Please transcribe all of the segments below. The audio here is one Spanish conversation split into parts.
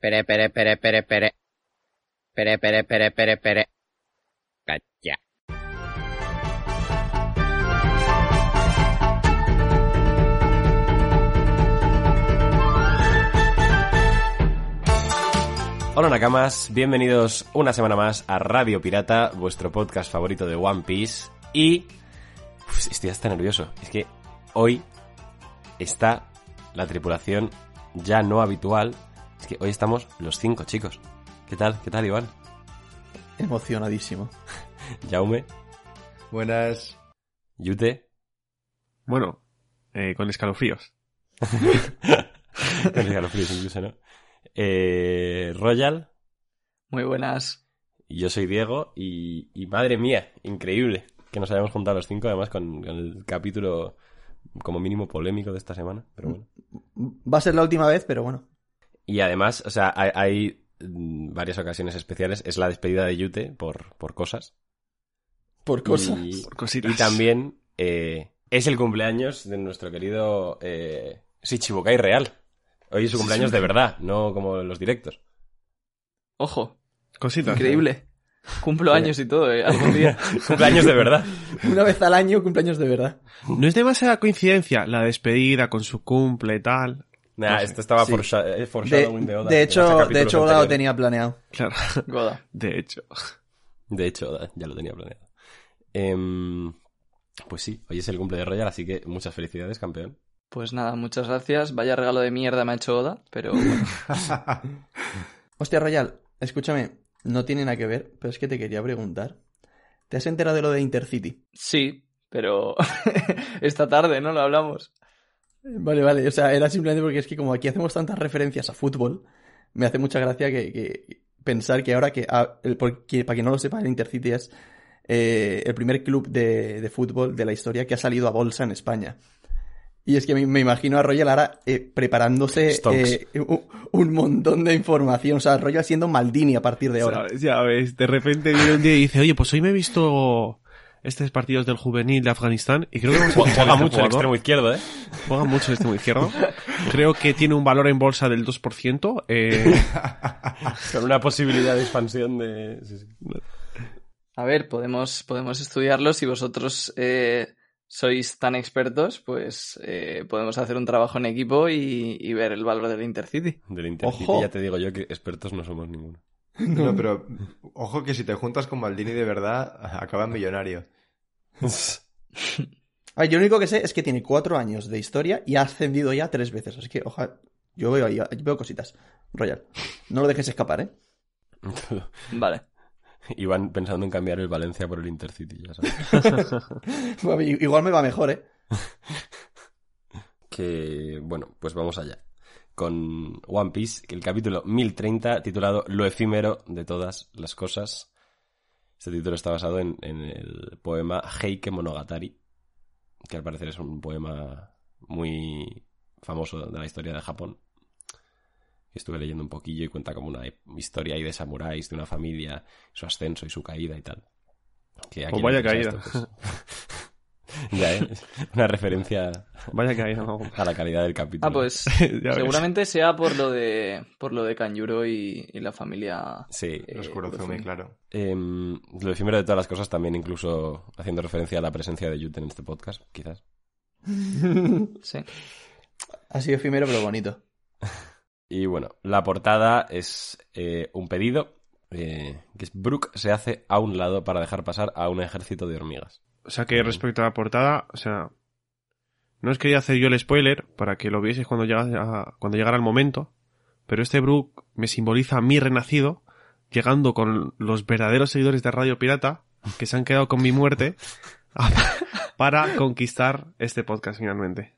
Pere, pere, pere, pere, pere. Pere, pere, pere, pere, pere. Calla. Hola Nakamas, bienvenidos una semana más a Radio Pirata, vuestro podcast favorito de One Piece. Y estoy hasta nervioso. Es que hoy está la tripulación ya no habitual. Es que hoy estamos los cinco chicos. ¿Qué tal? ¿Qué tal, Iván? Emocionadísimo. Jaume, Buenas. Yute, Bueno, eh, con escalofríos. con escalofríos incluso, ¿no? Eh, Royal, Muy buenas. y yo soy Diego, y, y madre mía, increíble que nos hayamos juntado los cinco, además con, con el capítulo como mínimo polémico de esta semana, pero bueno. Va a ser la última vez, pero bueno. Y además, o sea, hay, hay, mm, varias ocasiones especiales. Es la despedida de Yute por, por cosas. Por cosas. Y, Por cositas. y también eh, es el cumpleaños de nuestro querido eh, Shichibukai Real. Hoy es su cumpleaños de verdad, no como los directos. Ojo, Cositas. increíble. Cumplo años y todo, ¿eh? Algún día. cumpleaños de verdad. Una vez al año, cumpleaños de verdad. No es demasiada coincidencia la despedida con su cumple y tal. Nah, No sé. esto estaba Sí. eh, De, de Oda. de en hecho, de hecho, Oda lo tenía planeado. Claro. Goda. De hecho. De hecho, Oda ya lo tenía planeado. Em, pues sí, hoy es el cumple de Royal, así que muchas felicidades, campeón. Pues nada, muchas gracias. Vaya regalo de mierda me ha hecho Oda, pero. Hostia, Royal, escúchame. No tiene nada que ver, pero es que te quería preguntar. ¿Te has enterado de lo de Intercity? sí, pero esta tarde no lo hablamos. Vale, vale. O sea, era simplemente porque es que como aquí hacemos tantas referencias a fútbol, me hace mucha gracia que, que pensar que ahora que, ah, el, porque, para quien no lo sepa, el Intercity es eh, el primer club de, de fútbol de la historia que ha salido a bolsa en España. Y es que me, me imagino a Royal ahora eh, preparándose eh, un, un montón de información. O sea, Royal siendo Maldini a partir de ahora. ¿Sabes? Ya ves, de repente viene un día y dice, oye, pues hoy me he visto estos partidos del juvenil de Afganistán y creo que vamos a Juega, este mucho el extremo izquierdo, ¿eh? Juega mucho el extremo izquierdo. Creo que tiene un valor en bolsa del 2%. Eh, Con una posibilidad de expansión de... sí, sí. A ver, podemos, podemos estudiarlo. Si vosotros eh, sois tan expertos, pues eh, podemos hacer un trabajo en equipo y, y ver el valor del Intercity. Del Intercity Ojo. ya te digo yo que expertos no somos ninguno. No, pero ojo que si te juntas con Maldini de verdad, acabas millonario. A ver, yo lo único que sé es que tiene cuatro años de historia y ha ascendido ya tres veces. Así que, ojalá. Yo veo ahí, yo veo cositas. Royal. No lo dejes escapar, ¿eh? Vale. Iban pensando en cambiar el Valencia por el Intercity, ya sabes. Igual me va mejor, ¿eh? que, bueno, pues vamos allá. Con One Piece, el capítulo 1030, titulado Lo efímero de todas las cosas. Este título está basado en, en el poema Heike Monogatari, que al parecer es un poema muy famoso de la historia de Japón. Estuve leyendo un poquillo y cuenta como una historia ahí de samuráis, de una familia, su ascenso y su caída y tal. Que Pues vaya caída. esto, pues- ya, ¿eh? Una referencia vaya que hay, ¿no? a la calidad del capítulo. Ah, pues seguramente sea por lo de por lo de Kanjuro y, y la familia. Sí. eh, Los Kurozumi, Kurozumi. claro. Em, lo efímero de todas las cosas también incluso haciendo referencia a la presencia de Yute en este podcast, quizás. Sí. Ha sido efímero, pero bonito. Y bueno, la portada es eh, un pedido eh, que es Brooke se hace a un lado para dejar pasar a un ejército de hormigas. O sea que respecto a la portada, o sea, no os quería hacer yo el spoiler para que lo vieseis cuando llegara, cuando llegara el momento, pero este Brook me simboliza a mí renacido, llegando con los verdaderos seguidores de Radio Pirata, que se han quedado con mi muerte, a- para conquistar este podcast finalmente.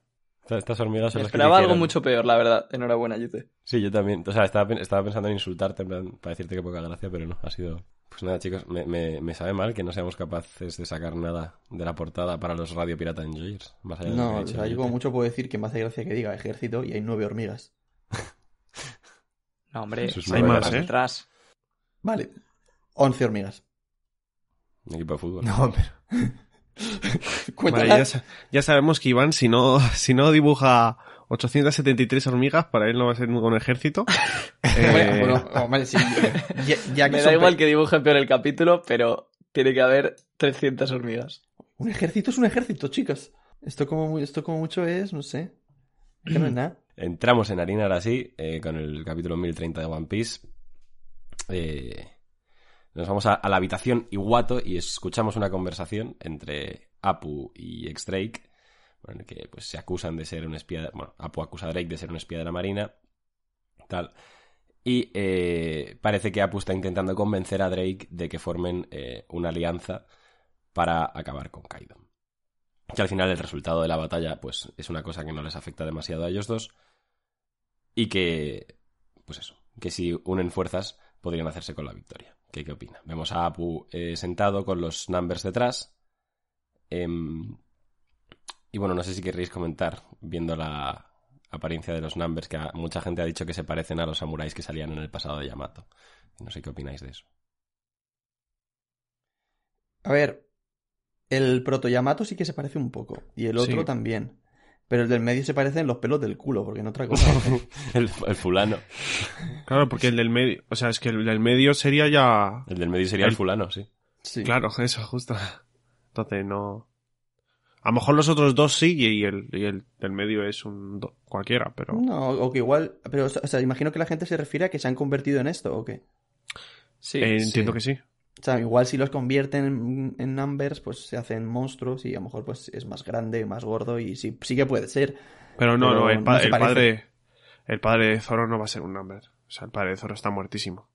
Estas- hormigas son Me las que esperaba algo mucho peor, la verdad. Enhorabuena, Yute. Sí, yo también. O sea, estaba, estaba pensando en insultarte en plan, para decirte que poca gracia, pero no, ha sido... Pues nada, chicos, me, me, me sabe mal que no seamos capaces de sacar nada de la portada para los Radio Pirata Enjoyers. Más allá de No, ha o sea, yo como mucho puedo decir que me hace gracia que diga ejército y hay nueve hormigas. No, hombre, hay más ¿eh? detrás. Vale, once hormigas. Un equipo de fútbol. No, pero... Vale, ya, ya sabemos que Iván, si no, si no dibuja 873 hormigas, para él no va a ser un ejército. Eh, Bueno, bueno, vale, sí. Ya, ya que Me son da igual que dibuje peor el capítulo, pero tiene que haber 300 hormigas. Un ejército es un ejército, chicos. Esto como, mu- esto como mucho es, no sé. Que no es nada. Entramos en harina ahora sí, eh, con el capítulo 1030 de One Piece. Eh, nos vamos a, a la habitación Iwato y escuchamos una conversación entre Apu y X-Drake, en el que pues, se acusan de ser un espía. bueno, Apu acusa a Drake de ser un espía de la Marina. Tal. Y eh, parece que Apu está intentando convencer a Drake de que formen eh, una alianza para acabar con Kaido. Que al final el resultado de la batalla, pues, es una cosa que no les afecta demasiado a ellos dos. Y que, pues eso, que si unen fuerzas podrían hacerse con la victoria. ¿Qué, qué opina? Vemos a Apu eh, sentado con los numbers detrás. Y bueno, no sé si querréis comentar, viendo la apariencia de los numbers, que mucha gente ha dicho que se parecen a los samuráis que salían en el pasado de Yamato. No sé qué opináis de eso. A ver, el proto-Yamato sí que se parece un poco. Y el otro Sí. también. Pero el del medio se parece en los pelos del culo, porque en otra cosa. el, el fulano. Claro, porque el del medio, o sea, es que el del medio sería ya... El del medio sería el El- fulano, sí. Sí. Claro, eso, justo. Entonces no... A lo mejor los otros dos sí y el, y el del medio es un do- cualquiera, pero... No, o que igual. Pero, o sea, imagino que la gente se refiere a que se han convertido en esto, ¿o qué? Sí, Eh, entiendo sí. que sí. O sea, igual si los convierten en, en numbers, pues se hacen monstruos y a lo mejor pues es más grande, más gordo y sí, sí que puede ser. Pero no, Pero no, el, pa- padre... El padre de Zoro no va a ser un number. O sea, el padre de Zoro está muertísimo.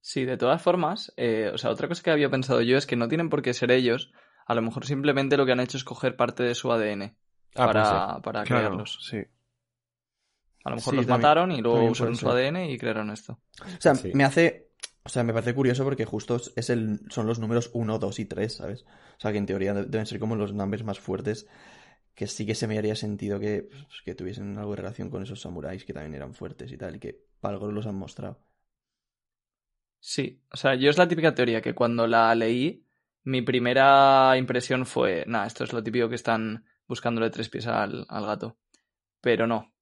Sí, de todas formas, eh, o sea, otra cosa que había pensado yo es que no tienen por qué ser ellos. A lo mejor simplemente lo que han hecho es coger parte de su ADN Ah, para, pues sí. para Claro, crearlos. sí. A lo mejor Sí, los también- mataron y luego usaron su. ADN y crearon esto. O sea, Sí. me hace. O sea, me parece curioso porque justo es el, son los números 1, 2 y 3, ¿sabes? O sea, que en teoría de- deben ser como los numbers más fuertes. Que sí que se me haría sentido que, pues, que tuviesen algo de relación con esos samuráis que también eran fuertes y tal, y que para algo los han mostrado. Sí, o sea, yo es la típica teoría que cuando la leí, mi primera impresión fue, nada, esto es lo típico que están buscándole tres pies al, al gato. Pero no.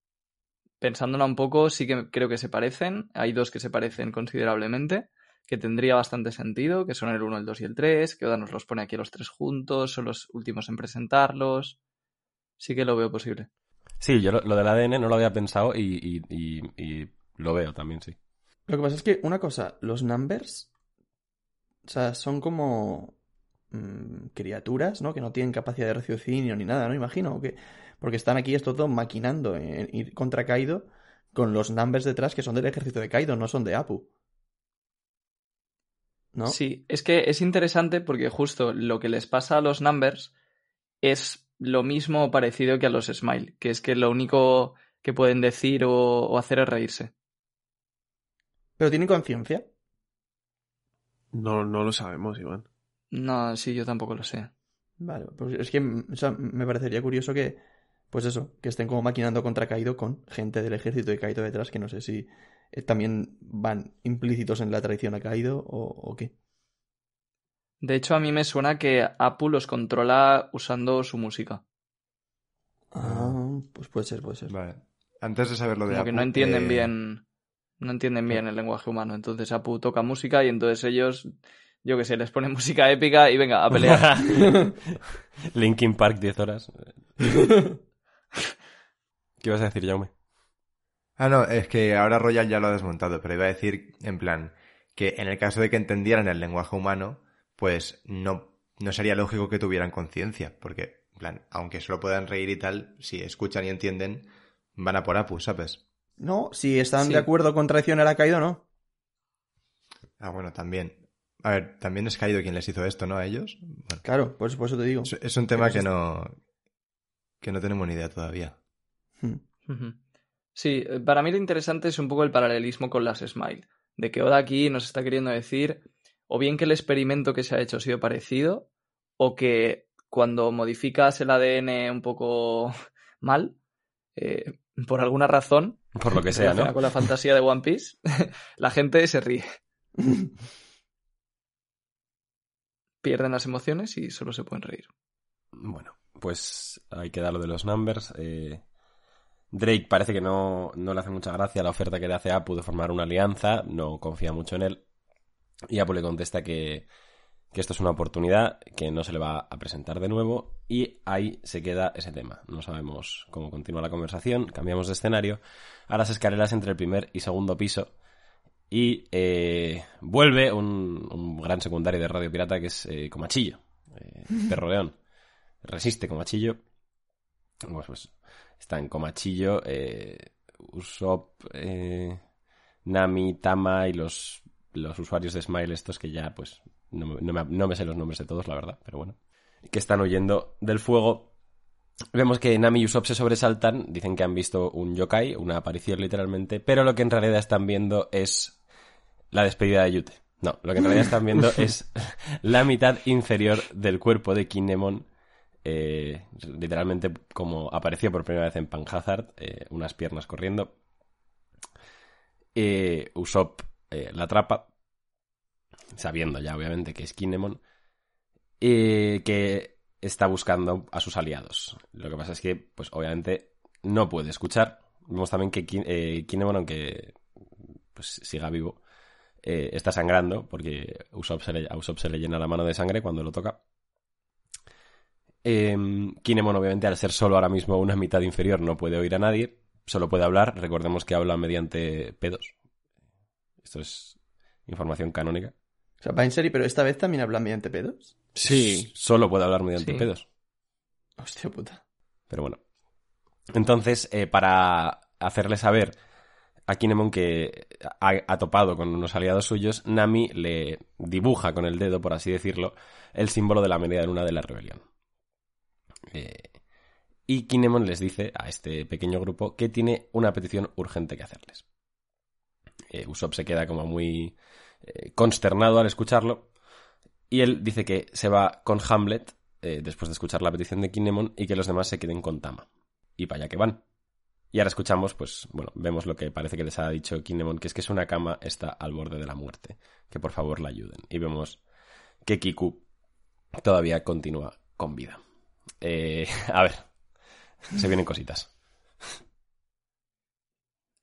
Pensándola un poco, sí que creo que se parecen. Hay dos que se parecen considerablemente, que tendría bastante sentido, que son el 1, el 2 y el 3, que Oda nos los pone aquí los tres juntos, son los últimos en presentarlos. Sí que lo veo posible. Sí, yo lo, lo del ADN no lo había pensado y, y- y- y lo veo también, sí. Lo que pasa es que, una cosa, los numbers. O sea, son como. Mm, criaturas, ¿no? Que no tienen capacidad de raciocinio ni nada, ¿no? Imagino. que Porque están aquí estos dos maquinando en ir contra Kaido con los numbers detrás que son del ejército de Kaido, no son de Apu. ¿No? Sí, es que es interesante porque justo lo que les pasa a los numbers es lo mismo o parecido que a los smile, que es que lo único que pueden decir o, o hacer es reírse. Pero tienen conciencia. No, no lo sabemos, Iván. No, sí, yo tampoco lo sé. Vale, pues es que o sea, me parecería curioso que, pues eso, que estén como maquinando contra Kaido con gente del ejército de Kaido detrás, que no sé si eh, también van implícitos en la traición a Kaido o, o qué. De hecho, a mí me suena que Apu los controla usando su música. Ah, pues puede ser, puede ser. Vale. Antes de saber lo de Apu, no entienden eh, bien. No entienden bien el lenguaje humano. Entonces Apu toca música y entonces ellos, yo que sé, les ponen música épica y venga, a pelear. Linkin Park 10 horas. ¿Qué ibas a decir, Jaume? Ah, no, es que ahora Royal ya lo ha desmontado, pero iba a decir, en plan, que en el caso de que entendieran el lenguaje humano, pues no, no sería lógico que tuvieran conciencia, porque, en plan, aunque solo puedan reír y tal, si escuchan y entienden, van a por Apu, ¿sabes? No, si están Sí. de acuerdo con traicionar a Kaido, no. Ah, bueno, también. A ver, también es Kaido quien les hizo esto, ¿no? A ellos. Bueno, Claro, pues por eso te digo. es, es un tema que eso no, que no tenemos ni idea todavía. Hmm. Sí, eh, para mí lo interesante es un poco el paralelismo con las Smile. De que Oda aquí nos está queriendo decir o bien que el experimento que se ha hecho ha sido parecido, o que cuando modificas el ADN un poco mal, eh, por alguna razón, Por lo que sea, ¿no? con la fantasía de One Piece, la gente se ríe. Pierden las emociones y solo se pueden reír. Bueno, pues hay que dar lo de los numbers. eh, Drake parece que no, no le hace mucha gracia la oferta que le hace a Apu de formar una alianza, no confía mucho en él. Y Apu le contesta que, que esto es una oportunidad, que no se le va a presentar de nuevo, y ahí se queda ese tema. No sabemos cómo continúa la conversación, cambiamos de escenario a las escaleras entre el primer y segundo piso. Y eh, vuelve un, un gran secundario de Radio Pirata que es eh, Comachillo, eh, Perro León. Resiste Comachillo. Pues, pues está en Comachillo, Usopp, Nami, Tama y los, los usuarios de Smile estos que ya pues no, me- no me, no me sé los nombres de todos, la verdad, pero bueno. Que están huyendo del fuego. Vemos que Nami y Usopp se sobresaltan, dicen que han visto un yokai, una aparición literalmente, pero lo que en realidad están viendo es la despedida de Yute. No, lo que en realidad están viendo es la mitad inferior del cuerpo de Kinemon, eh, literalmente como apareció por primera vez en Panhazard, eh, unas piernas corriendo. Eh, Usopp eh, la atrapa, sabiendo ya obviamente que es Kinemon, eh, que está buscando a sus aliados. Lo que pasa es que, pues obviamente, no puede escuchar. Vemos también que Kin- Kinemon, aunque pues, siga vivo, eh, está sangrando porque Usopp se le- a Usopp se le llena la mano de sangre cuando lo toca. Eh, Kinemon, obviamente, al ser solo ahora mismo una mitad inferior, no puede oír a nadie, solo puede hablar. Recordemos que habla mediante pedos. Esto es información canónica. O sea, va en serio, pero esta vez también hablan mediante pedos. Sí. Solo puede hablar mediante Sí. pedos. Hostia puta. Pero bueno. Entonces, eh, para hacerle saber a Kinemon que ha, ha topado con unos aliados suyos, Nami le dibuja con el dedo, por así decirlo, el símbolo de la media luna de la rebelión. Eh, y Kinemon les dice a este pequeño grupo que tiene una petición urgente que hacerles. Eh, Usopp se queda como muy eh, consternado al escucharlo y él dice que se va con Hamlet eh, después de escuchar la petición de Kinemon y que los demás se queden con Tama. Y para allá que van. Y ahora escuchamos, pues, bueno, vemos lo que parece que les ha dicho Kinemon, que es que es una cama está al borde de la muerte. Que por favor la ayuden. Y vemos que Kiku todavía continúa con vida. Eh, a ver, se vienen cositas.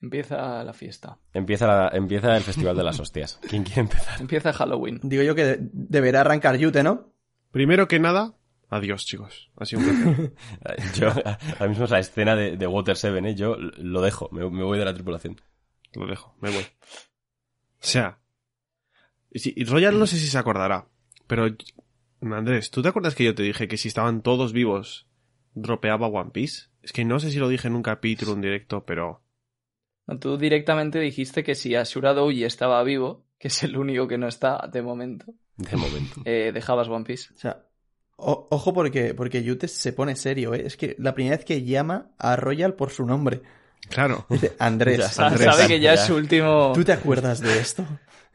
Empieza la fiesta. Empieza, la- empieza el Festival de las Hostias. ¿Quién quiere empezar? Empieza Halloween. Digo yo que de- deberá arrancar Yute, ¿no? Primero que nada, adiós, chicos. Ha sido un placer. Yo, ahora mismo es la escena de, de Water 7, ¿eh? Yo lo dejo, me, me voy de la tripulación. Lo dejo, me voy. O sea, y Royal no sé si se acordará, pero Andrés, ¿tú te acuerdas que yo te dije que si estaban todos vivos dropeaba One Piece? Es que no sé si lo dije en un capítulo, en directo, pero No, Tú directamente dijiste que si Ashura Douji estaba vivo, que es el único que no está de momento, De momento. eh, dejabas One Piece. O sea, o- ojo porque, porque Yute se pone serio, ¿eh? Es que la primera vez que llama a Royal por su nombre. claro. Dice, Andrés, Ya Andrés, sabe que ya ya. es su último... ¿tú te acuerdas de esto?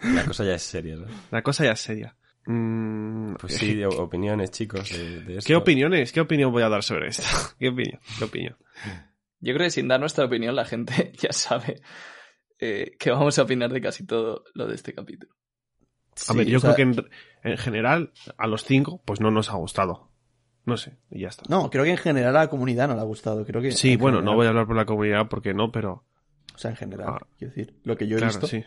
La cosa ya es seria, ¿no? La cosa ya es seria. Mm, Pues sí, o- opiniones, chicos, de, de esto. ¿Qué opiniones? ¿Qué opinión voy a dar sobre esto? ¿Qué opinión? ¿Qué opinión? Yo creo que sin dar nuestra opinión la gente ya sabe eh, que vamos a opinar de casi todo lo de este capítulo. A ver, Sí, yo sea, creo que en, en general, a los cinco, pues no nos ha gustado. No sé, y ya está. No, creo que en general a la comunidad no le ha gustado. Creo que sí, en bueno, general. no voy a hablar por la comunidad porque no, pero O sea, en general, Ah. quiero decir, lo que yo he claro, visto. sí.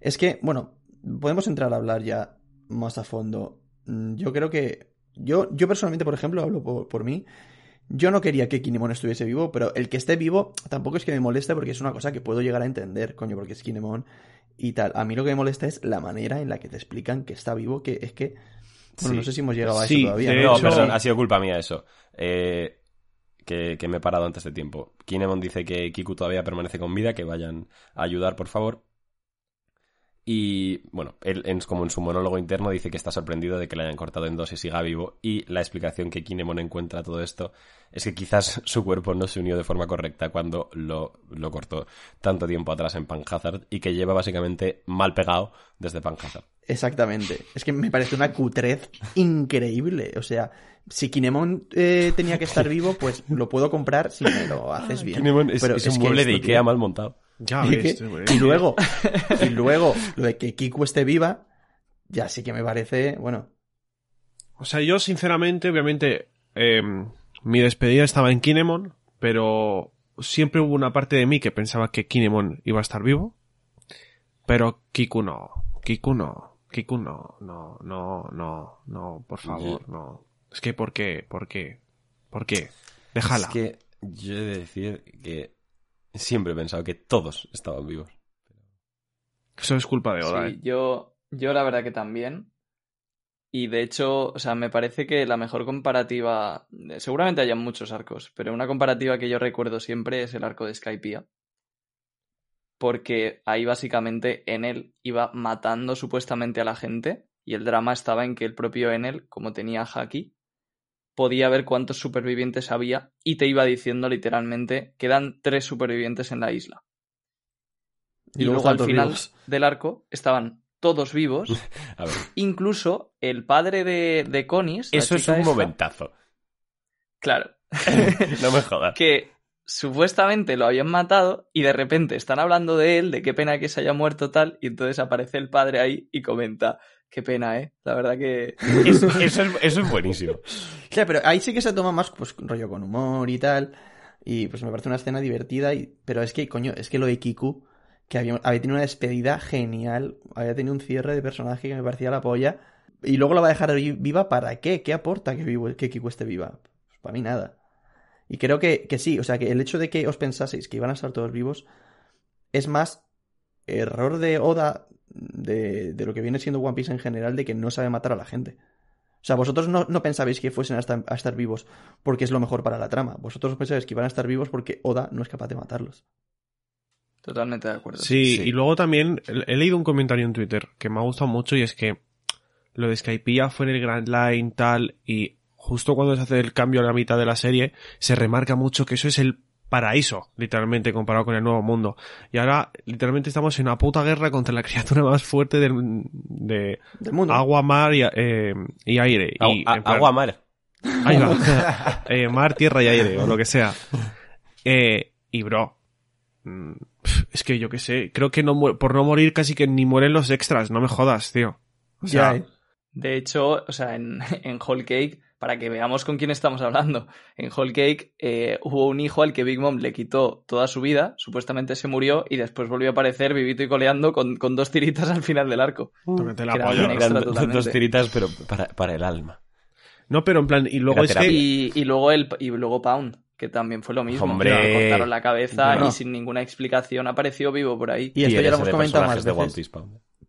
Es que, bueno, podemos entrar a hablar ya más a fondo. Mm, Yo creo que. Yo, yo personalmente, por ejemplo, hablo por, por mí. Yo no quería que Kinemon estuviese vivo, pero el que esté vivo tampoco es que me moleste porque es una cosa que puedo llegar a entender, coño, porque es Kinemon y tal. A mí lo que me molesta es la manera en la que te explican que está vivo, que es que. Bueno, Sí. no sé si hemos llegado a Sí, eso todavía. de ¿no? No, hecho- perdón, ha sido culpa mía eso. Eh, que, que me he parado antes de tiempo. Kinemon dice que Kiku todavía permanece con vida, que vayan a ayudar, por favor. Y bueno, él en- como en su monólogo interno dice que está sorprendido de que le hayan cortado en dos y siga vivo. Y la explicación que Kinemon encuentra a todo esto es que quizás su cuerpo no se unió de forma correcta cuando lo, lo cortó tanto tiempo atrás en Panhazard y que lleva básicamente mal pegado desde Panhazard. Exactamente. Es que me parece una cutrez increíble. O sea, si Kinemon eh, tenía que estar vivo, pues lo puedo comprar si me lo haces bien. Kinemon es, Pero es un que mueble de Ikea tío, mal montado. Ya ¿y ves, Y luego, y luego, lo de que Kiku esté viva, ya sí que me parece, bueno, O sea, yo sinceramente, obviamente, eh, mi despedida estaba en Kinemon, pero siempre hubo una parte de mí que pensaba que Kinemon iba a estar vivo. Pero Kiku no. Kiku no. Kiku no. No, no, no, no, por favor, no. Es que, ¿por qué? ¿Por qué? ¿Por qué? Déjala. Es que yo he de decir que siempre he pensado que todos estaban vivos. Eso es culpa de Oda, Sí, ¿eh? yo, yo la verdad que también. Y de hecho, o sea, me parece que la mejor comparativa, seguramente haya muchos arcos, pero una comparativa que yo recuerdo siempre es el arco de Skypiea. Porque ahí básicamente Enel iba matando supuestamente a la gente y el drama estaba en que el propio Enel, como tenía Haki, podía ver cuántos supervivientes había y te iba diciendo literalmente quedan tres supervivientes en la isla. Y Y, luego al final vivos. del arco estaban todos vivos, A ver, incluso el padre de, de Conis. eso es un esta, momentazo. Claro. No me jodas. que supuestamente lo habían matado y de repente están hablando de él, de qué pena que se haya muerto tal, y entonces aparece el padre ahí y comenta, qué pena, ¿eh? La verdad que... Eso, eso es, eso es buenísimo. Claro, pero ahí sí que se toma más pues rollo con humor y tal. Y pues me parece una escena divertida. Y... Pero es que, coño, es que lo de Kiku, que había, había tenido una despedida genial. Había tenido un cierre de personaje que me parecía la polla. Y luego la va a dejar vi- viva para qué? ¿Qué aporta que, vivo, que Kiku esté viva? Pues para mí nada. Y creo que, que sí, o sea, que el hecho de que os pensaseis que iban a estar todos vivos es más error de Oda de, de lo que viene siendo One Piece en general, de que no sabe matar a la gente. O sea, vosotros no, no pensabais que fuesen a estar, a estar vivos porque es lo mejor para la trama. Vosotros pensabais que iban a estar vivos porque Oda no es capaz de matarlos. Totalmente de acuerdo. Sí, Sí. y luego también he he leído un comentario en Twitter que me ha gustado mucho y es que lo de Skypiea fue en el Grand Line tal y justo cuando se hace el cambio a la mitad de la serie se remarca mucho que eso es el paraíso, literalmente comparado con el nuevo mundo. Y ahora literalmente estamos en una puta guerra contra la criatura más fuerte del, de Del mundo. agua, mar y, eh, y aire. Agu- y, a- en plan- agua mar. Ahí va. Eh, mar, tierra y aire, o lo que sea. Eh, y bro. mm, Es que yo qué sé. Creo que no por no morir casi que ni mueren los extras. No me jodas, tío. O sea, Ya. De hecho, o sea, en, en Whole Cake, para que veamos con quién estamos hablando, en Whole Cake eh, hubo un hijo al que Big Mom le quitó toda su vida, supuestamente se murió y después volvió a aparecer vivito y coleando con, con dos tiritas al final del arco. la extra Eran do- totalmente. dos tiritas, pero para, para el alma. No, pero en plan, y luego es que. terapia. Y, y luego el y luego Pound, que también fue lo mismo. Hombre. Le cortaron la cabeza y sin ninguna explicación apareció vivo por ahí. Y esto ya lo hemos de comentado más de One. Piece.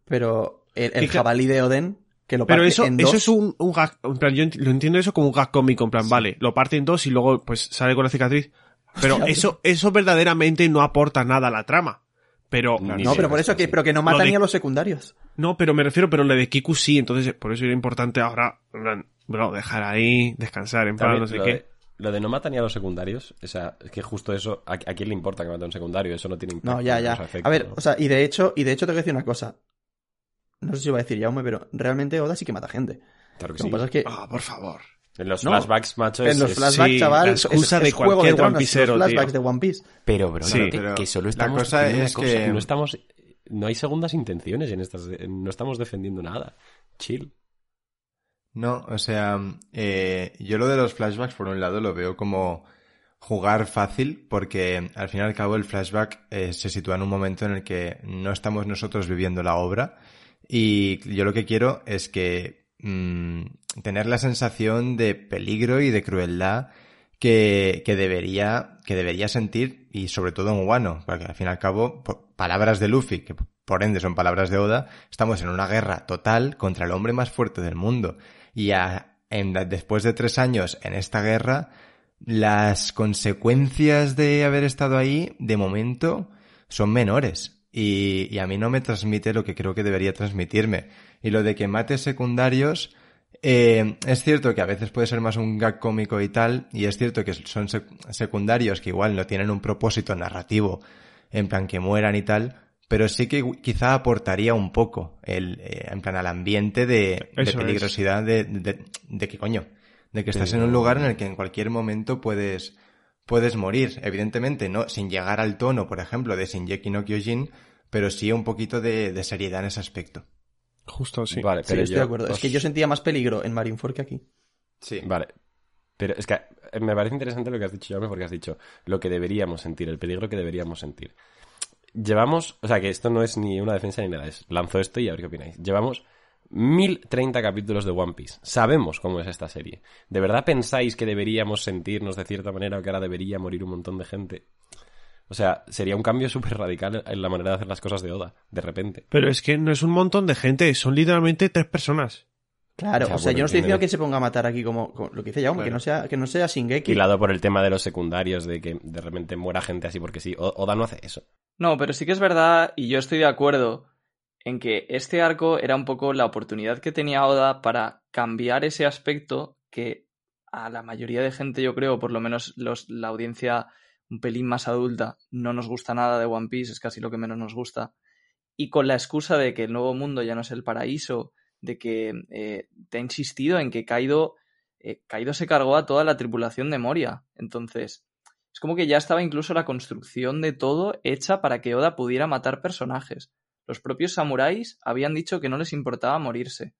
Pero el, jabalí de Oden, que lo Pero parte eso, en eso es un, un gag. En plan, yo ent- lo entiendo eso como un gag cómico. En plan, vale, lo parte en dos y luego pues sale con la cicatriz. Pero Hostia, eso, eso verdaderamente no aporta nada a la trama. Pero. No, pero por eso que, pero que no Lo mata de- ni a los secundarios. No, pero me refiero, pero lo de Kiku sí, entonces por eso era importante ahora, bro, dejar ahí, descansar, en plan, no sé lo, qué. de, lo de no matar ni a los secundarios, o sea, es que justo eso, ¿a, a quién le importa que mate a un secundario? Eso no tiene impacto. No, ya, ya. A ver, ¿no? o sea, y de hecho, y de hecho te voy a decir una cosa. No sé si iba a decir Jaume, pero realmente Oda sí que mata gente. Claro que Lo que sí. pasa es que Ah, por favor. En los No. flashbacks, macho, en es- los es- flashbacks, sí, chaval, la es, excusa es de juego de cualquier tronos, One-Piecero, los flashbacks tío. de One Piece. Pero, bro, Sí. que, Pero que solo la estamos cosa diciendo una es cosa, que- no estamos, no hay segundas intenciones en estas, no estamos defendiendo nada. Chill. No, o sea, eh, yo lo de los flashbacks, por un lado, lo veo como jugar fácil, porque al fin y al cabo el flashback eh, se sitúa en un momento en el que no estamos nosotros viviendo la obra, y yo lo que quiero es que mm, tener la sensación de peligro y de crueldad que, que debería, que debería sentir, y sobre todo en Wano, porque al fin y al cabo, por palabras de Luffy, que por ende son palabras de Oda, estamos en una guerra total contra el hombre más fuerte del mundo. Y a- en después de tres años en esta guerra, las consecuencias de haber estado ahí, de momento, son menores. Y, y a mí no me transmite lo que creo que debería transmitirme. Y lo de que mate secundarios, eh, es cierto que a veces puede ser más un gag cómico y tal, y es cierto que son sec- secundarios que igual no tienen un propósito narrativo, en plan que mueran y tal, pero sí que quizá aportaría un poco el, eh, en plan al ambiente de, de peligrosidad de, de, de que coño, de que estás en un lugar en el que en cualquier momento puedes, puedes morir. Evidentemente, no, sin llegar al tono, por ejemplo, de Shinjeki no Kyojin, pero sí un poquito de, de seriedad en ese aspecto. Justo, sí. Vale, Sí, pero estoy yo de acuerdo. Es que yo sentía más peligro en Marineford que aquí. Sí. Vale. Pero es que eh, me parece interesante lo que has dicho, Jaume, porque has dicho lo que deberíamos sentir, el peligro que deberíamos sentir. Llevamos, o sea, que esto no es ni una defensa ni nada, es lanzo esto y a ver qué opináis. Llevamos 1030 capítulos de One Piece. Sabemos cómo es esta serie. ¿De verdad pensáis que deberíamos sentirnos de cierta manera o que ahora debería morir un montón de gente? O sea, sería un cambio súper radical en la manera de hacer las cosas de Oda, de repente. Pero es que no es un montón de gente, son literalmente tres personas. Claro, o sea, bueno, yo no estoy diciendo que se ponga a matar aquí como, como lo que dice Jaume, que Claro. no sea, que no sea Shingeki. Hilado por el tema de los secundarios, de que de repente muera gente así porque sí. O- Oda no hace eso. No, pero sí que es verdad, y yo estoy de acuerdo, en que este arco era un poco la oportunidad que tenía Oda para cambiar ese aspecto que a la mayoría de gente, yo creo, por lo menos los, la audiencia un pelín más adulta, no nos gusta nada de One Piece, es casi lo que menos nos gusta. Y con la excusa de que el nuevo mundo ya no es el paraíso, de que eh, te ha insistido en que Kaido, eh, Kaido se cargó a toda la tripulación de Moria. Entonces, es como que ya estaba incluso la construcción de todo hecha para que Oda pudiera matar personajes. Los propios samuráis habían dicho que no les importaba morirse.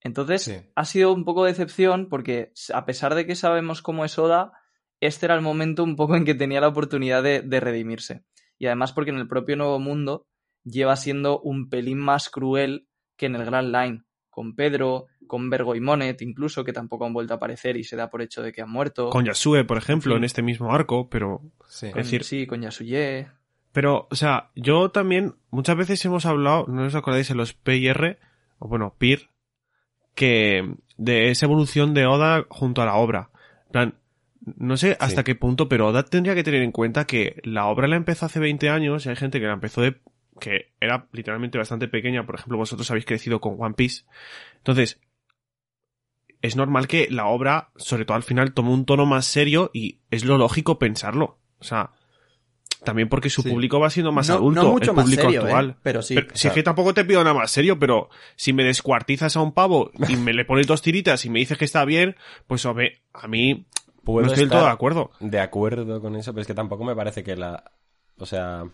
Entonces, Sí. ha sido un poco de decepción porque, a pesar de que sabemos cómo es Oda, este era el momento un poco en que tenía la oportunidad de, de redimirse. Y además porque en el propio Nuevo Mundo lleva siendo un pelín más cruel que en el Grand Line, con Pedro, con Vergo y Monet, incluso, que tampoco han vuelto a aparecer y se da por hecho de que han muerto. Con Yasue, por ejemplo, Sí. en este mismo arco, pero Sí. Con- es decir- sí, con Yasuye. Pero, o sea, yo también, muchas veces hemos hablado, no os acordáis en los PIR, o bueno, PIR, que de esa evolución de Oda junto a la obra. En plan, no sé hasta Sí. qué punto, pero Oda tendría que tener en cuenta que la obra la empezó hace 20 años y hay gente que la empezó de que era literalmente bastante pequeña, por ejemplo, vosotros habéis crecido con One Piece. Entonces, es normal que la obra, sobre todo al final, tome un tono más serio y es lo lógico pensarlo. O sea, también porque su Sí. público va siendo más no, adulto, no mucho el más público serio, actual. ¿eh? pero sí. Pero o si sea, es que tampoco te pido nada más serio, pero si me descuartizas a un pavo y me le pones dos tiritas y me dices que está bien, pues hombre, a mí Puedo no estoy del todo de acuerdo. de acuerdo con eso, pero es que tampoco me parece que la. O sea.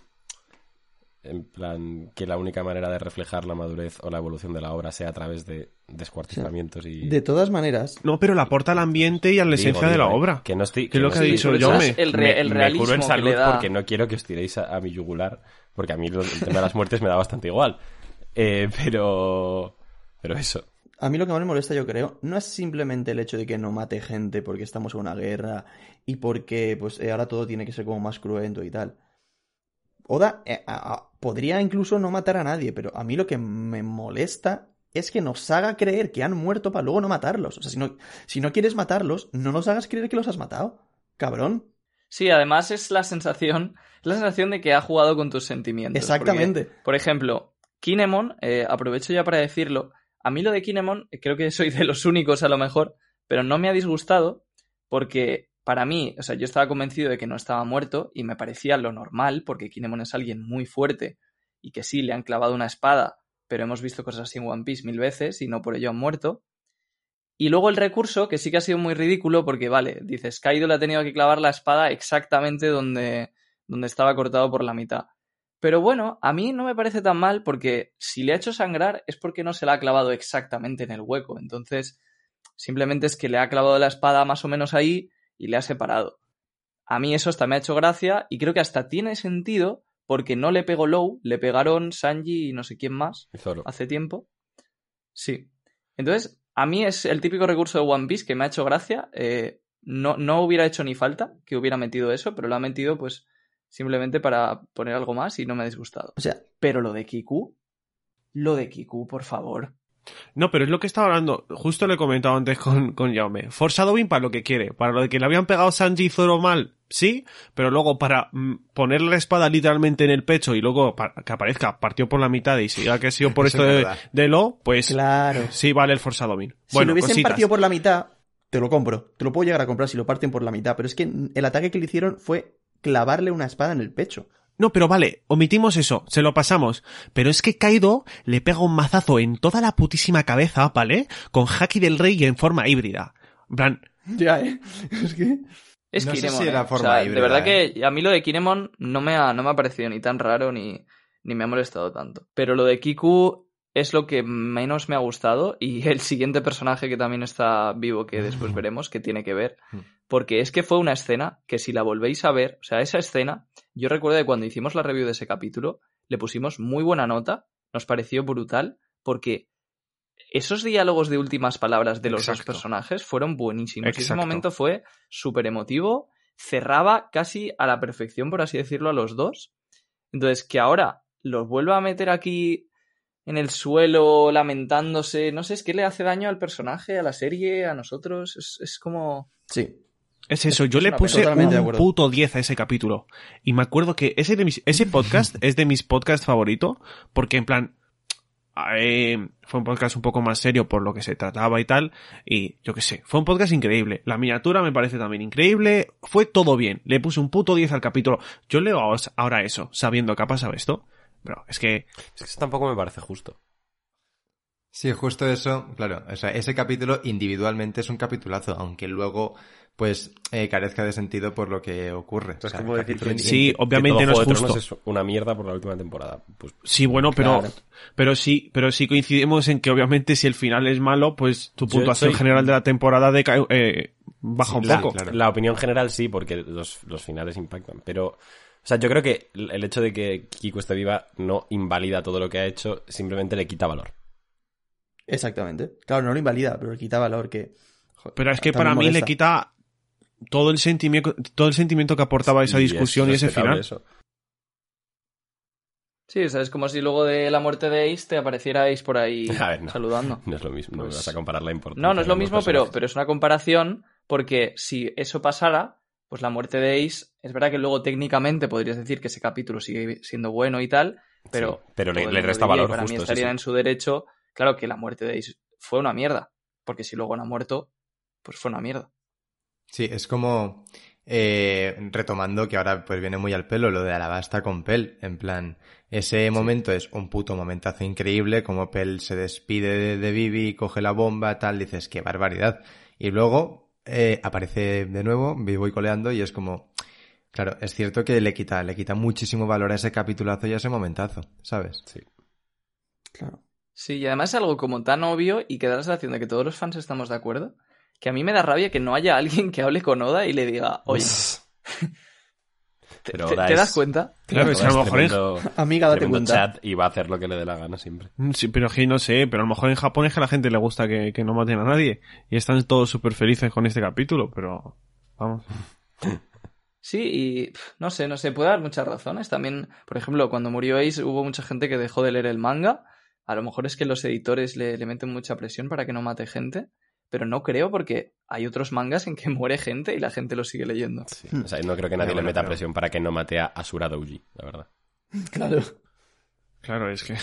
En plan, que la única manera de reflejar la madurez o la evolución de la obra sea a través de descuartizamientos y. de todas maneras, No, pero le aporta al ambiente y a la Digo, esencia de la digo, obra. Que no estoy. Que es lo que ha dicho el, re- me, el me realismo curo en que salud le da. porque no quiero que os tiréis a, a mi yugular, porque a mí lo- el tema de las muertes me da bastante igual. Eh, pero. Pero eso. a mí lo que más me molesta, yo creo, no es simplemente el hecho de que no mate gente porque estamos en una guerra y porque pues eh, ahora todo tiene que ser como más cruento y tal. Oda eh, a- a- podría incluso no matar a nadie, pero a mí lo que me molesta es que nos haga creer que han muerto para luego no matarlos. O sea, si no, si no quieres matarlos, no nos hagas creer que los has matado. Cabrón. Sí, además es la sensación, es la sensación de que ha jugado con tus sentimientos. Exactamente. Porque, por ejemplo, Kinemon, eh, aprovecho ya para decirlo, a mí lo de Kinemon, eh, creo que soy de los únicos a lo mejor, pero no me ha disgustado porque para mí, o sea, yo estaba convencido de que no estaba muerto y me parecía lo normal porque Kinemon es alguien muy fuerte y que sí, le han clavado una espada, pero hemos visto cosas así en One Piece mil veces y no por ello han muerto. Y luego el recurso, que sí que ha sido muy ridículo, porque vale, dices, Kaido le ha tenido que clavar la espada exactamente donde, donde estaba cortado por la mitad. Pero bueno, a mí no me parece tan mal porque si le ha hecho sangrar es porque no se la ha clavado exactamente en el hueco. Entonces, simplemente es que le ha clavado la espada más o menos ahí y le ha separado. A mí eso hasta me ha hecho gracia y creo que hasta tiene sentido porque no le pegó Low, le pegaron Sanji y no sé quién más Zoro. hace tiempo. Sí. Entonces, a mí es el típico recurso de One Piece que me ha hecho gracia. Eh, no, no hubiera hecho ni falta que hubiera metido eso, pero lo ha metido pues simplemente para poner algo más y no me ha disgustado. O sea, Pero lo de Kiku, lo de Kiku, por favor. No, pero es lo que estaba hablando. Justo le he comentado antes con, con Jaume. Foreshadowing para lo que quiere. Para lo de que le habían pegado Sanji y Zoro mal, sí. Pero luego para mm, ponerle la espada literalmente en el pecho y luego para que aparezca partió por la mitad y se diga que ha sido por esto es de, lo, pues Claro. sí vale el foreshadowing. Si bueno, lo hubiesen cositas. partido por la mitad, te lo compro. Te lo puedo llegar a comprar si lo parten por la mitad. Pero es que el ataque que le hicieron fue clavarle una espada en el pecho. No, pero vale, omitimos eso, se lo pasamos. Pero es que Kaido le pega un mazazo en toda la putísima cabeza, ¿vale? Con Haki del Rey y en forma híbrida. En plan, Ya, ¿eh? Es que... Es No sé Kinemon, si era ¿eh? O forma sea, híbrida, De verdad ¿eh? que a mí lo de Kinemon no me ha, no me ha parecido ni tan raro ni, ni me ha molestado tanto. Pero lo de Kiku es lo que menos me ha gustado y el siguiente personaje que también está vivo que después veremos que tiene que ver. Mm. Porque es que fue una escena que si la volvéis a ver, o sea, esa escena, yo recuerdo que cuando hicimos la review de ese capítulo, le pusimos muy buena nota, nos pareció brutal, porque esos diálogos de últimas palabras de los dos personajes fueron buenísimos. Ese momento fue súper emotivo, cerraba casi a la perfección, por así decirlo, a los dos. Entonces, que ahora los vuelva a meter aquí en el suelo, lamentándose, no sé, es que le hace daño al personaje, a la serie, a nosotros, es, es como... Sí. Es eso, Es- yo es le puse un puto 10 a ese capítulo. Y me acuerdo que ese, de mis- ese podcast es de mis podcasts favoritos, porque en plan, eh, fue un podcast un poco más serio por lo que se trataba y tal, y yo qué sé, fue un podcast increíble. La miniatura me parece también increíble, fue todo bien, le puse un puto 10 al capítulo. Yo leo ahora eso, sabiendo que ha pasado esto, pero es que, Es que eso tampoco me parece justo. Sí, justo eso, claro. O sea, ese capítulo individualmente es un capitulazo, aunque luego, pues, eh, carezca de sentido por lo que ocurre. O sea, como el decir capítulo que- Sí, que obviamente no es Juego de Tronos justo. es una mierda por la última temporada. Pues sí, bueno, pero, Claro. pero sí, pero sí coincidimos en que obviamente si el final es malo, pues tu puntuación soy- general de la temporada decae, eh, baja un la, poco. claro. la opinión general sí, porque los, los finales impactan. Pero, o sea, yo creo que el hecho de que Kiku esté viva no invalida todo lo que ha hecho, simplemente le quita valor. Exactamente. Claro, no lo invalida, pero le quita valor que... joder, Pero es que para mí le quita todo el sentimiento, todo el sentimiento que aportaba esa Y es discusión y ese final. eso. Sí, o sea, es como si luego de la muerte de Ace te aparecierais por ahí A ver, no. saludando. No es lo mismo, no Pues- vas a comparar la importancia. No, no es lo mismo, pero, personajes. pero es una comparación porque si eso pasara, pues la muerte de Ace, es verdad que luego técnicamente podrías decir que ese capítulo sigue siendo bueno y tal, pero... Sí, pero le, resta valor para justo. mí sí, sí. en su derecho, claro que la muerte de Ace fue una mierda, porque si luego no ha muerto, pues fue una mierda. Sí, es como eh, retomando que ahora pues viene muy al pelo lo de Alabasta con Pel, en plan, ese momento es un puto momentazo increíble, como Pel se despide de, de Vivi, coge la bomba, tal, dices, qué barbaridad. Y luego eh, aparece de nuevo, vivo y coleando, y es como, claro, es cierto que le quita, le quita muchísimo valor a ese capitulazo y a ese momentazo, ¿sabes? Sí. Claro. Sí, y además es algo como tan obvio y que da la sensación de que todos los fans estamos de acuerdo, que a mí me da rabia que no haya alguien que hable con Oda y le diga, oye, ¿te, Pero te- Oda te es- das cuenta? Claro, es que a lo mejor tremendo, Amiga, date cuenta. chat y va a hacer lo que le dé la gana siempre. sí, pero aquí no sé, pero a lo mejor en Japón es que a la gente le gusta que, que no maten a nadie y están todos súper felices con este capítulo, pero vamos. Sí, y no sé, no sé, puede dar muchas razones. También, por ejemplo, cuando murió Ace hubo mucha gente que dejó de leer el manga. A lo mejor es que los editores le, le meten mucha presión para que no mate gente, pero no creo porque hay otros mangas en que muere gente y la gente lo sigue leyendo. Sí. O sea, no creo que nadie le meta pero- presión para que no mate a Asura Doji, la verdad. Claro. Claro, es que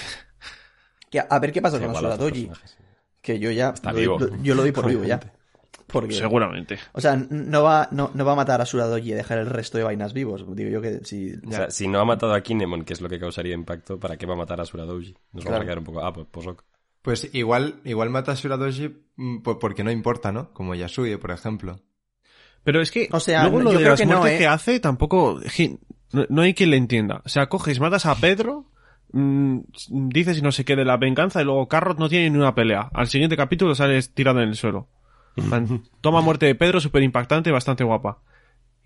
Que a, ver qué pasa con Asura personajes. Que yo ya... Está lo- vivo. lo- yo lo doy por vivo ya. Porque... seguramente. O sea, no va, no, no va a matar a Asura Doji y dejar el resto de vainas vivos. Digo yo que si... O sea, si no ha matado a Kinemon, que es lo que causaría impacto, ¿para qué va a matar a Asura Doji? Nos vamos Claro. a quedar un poco... Ah, pues, pues ok. Pues igual, igual mata a Shuradoshi mm, porque no importa, ¿no? Como Yasuye, por ejemplo. Pero es que O sea, luego lo yo de creo las que no, muertes ¿eh? que hace tampoco no, no hay quien le entienda. O sea, coges, matas a Pedro, mm, dices no sé qué de la venganza y luego Carrot no tiene ni una pelea. Al siguiente capítulo sales tirado en el suelo. Toma muerte de Pedro, súper impactante, bastante guapa.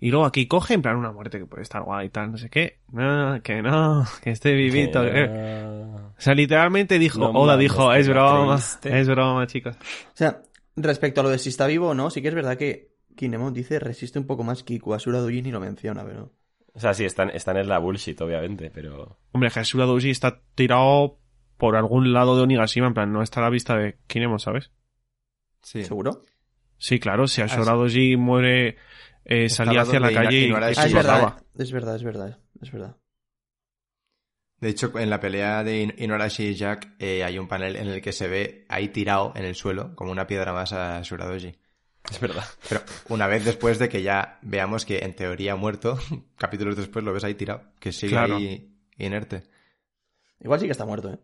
Y luego aquí coge, en plan, una muerte que puede estar guay y tal, no sé qué. No, que no, que esté vivito. Que que-. O sea, literalmente dijo, No Oda dijo, que es broma, triste". es broma, chicos. O sea, respecto a lo de si está vivo o no, sí que es verdad que Kinemon dice resiste un poco más Kiku. Asura Doji ni lo menciona, pero... O sea, sí, están, están en la bullshit, obviamente, pero... Hombre, Jesús Doji está tirado por algún lado de Onigashima, en plan, no está a la vista de Kinemon, ¿sabes? Sí. ¿Seguro? Sí, claro, si Ah, Ashoradoji muere, eh, salía al hacia la calle y, Ah, es verdad, es verdad, es verdad, es verdad. De hecho, en la pelea de In- Inuarashi y Jack eh, hay un panel en el que se ve ahí tirado en el suelo, como una piedra más a Shuradoji. Es verdad. Pero una vez después de que ya veamos que en teoría ha muerto, capítulos después lo ves ahí tirado, que sigue Claro. ahí inerte. Igual sí que está muerto, ¿eh?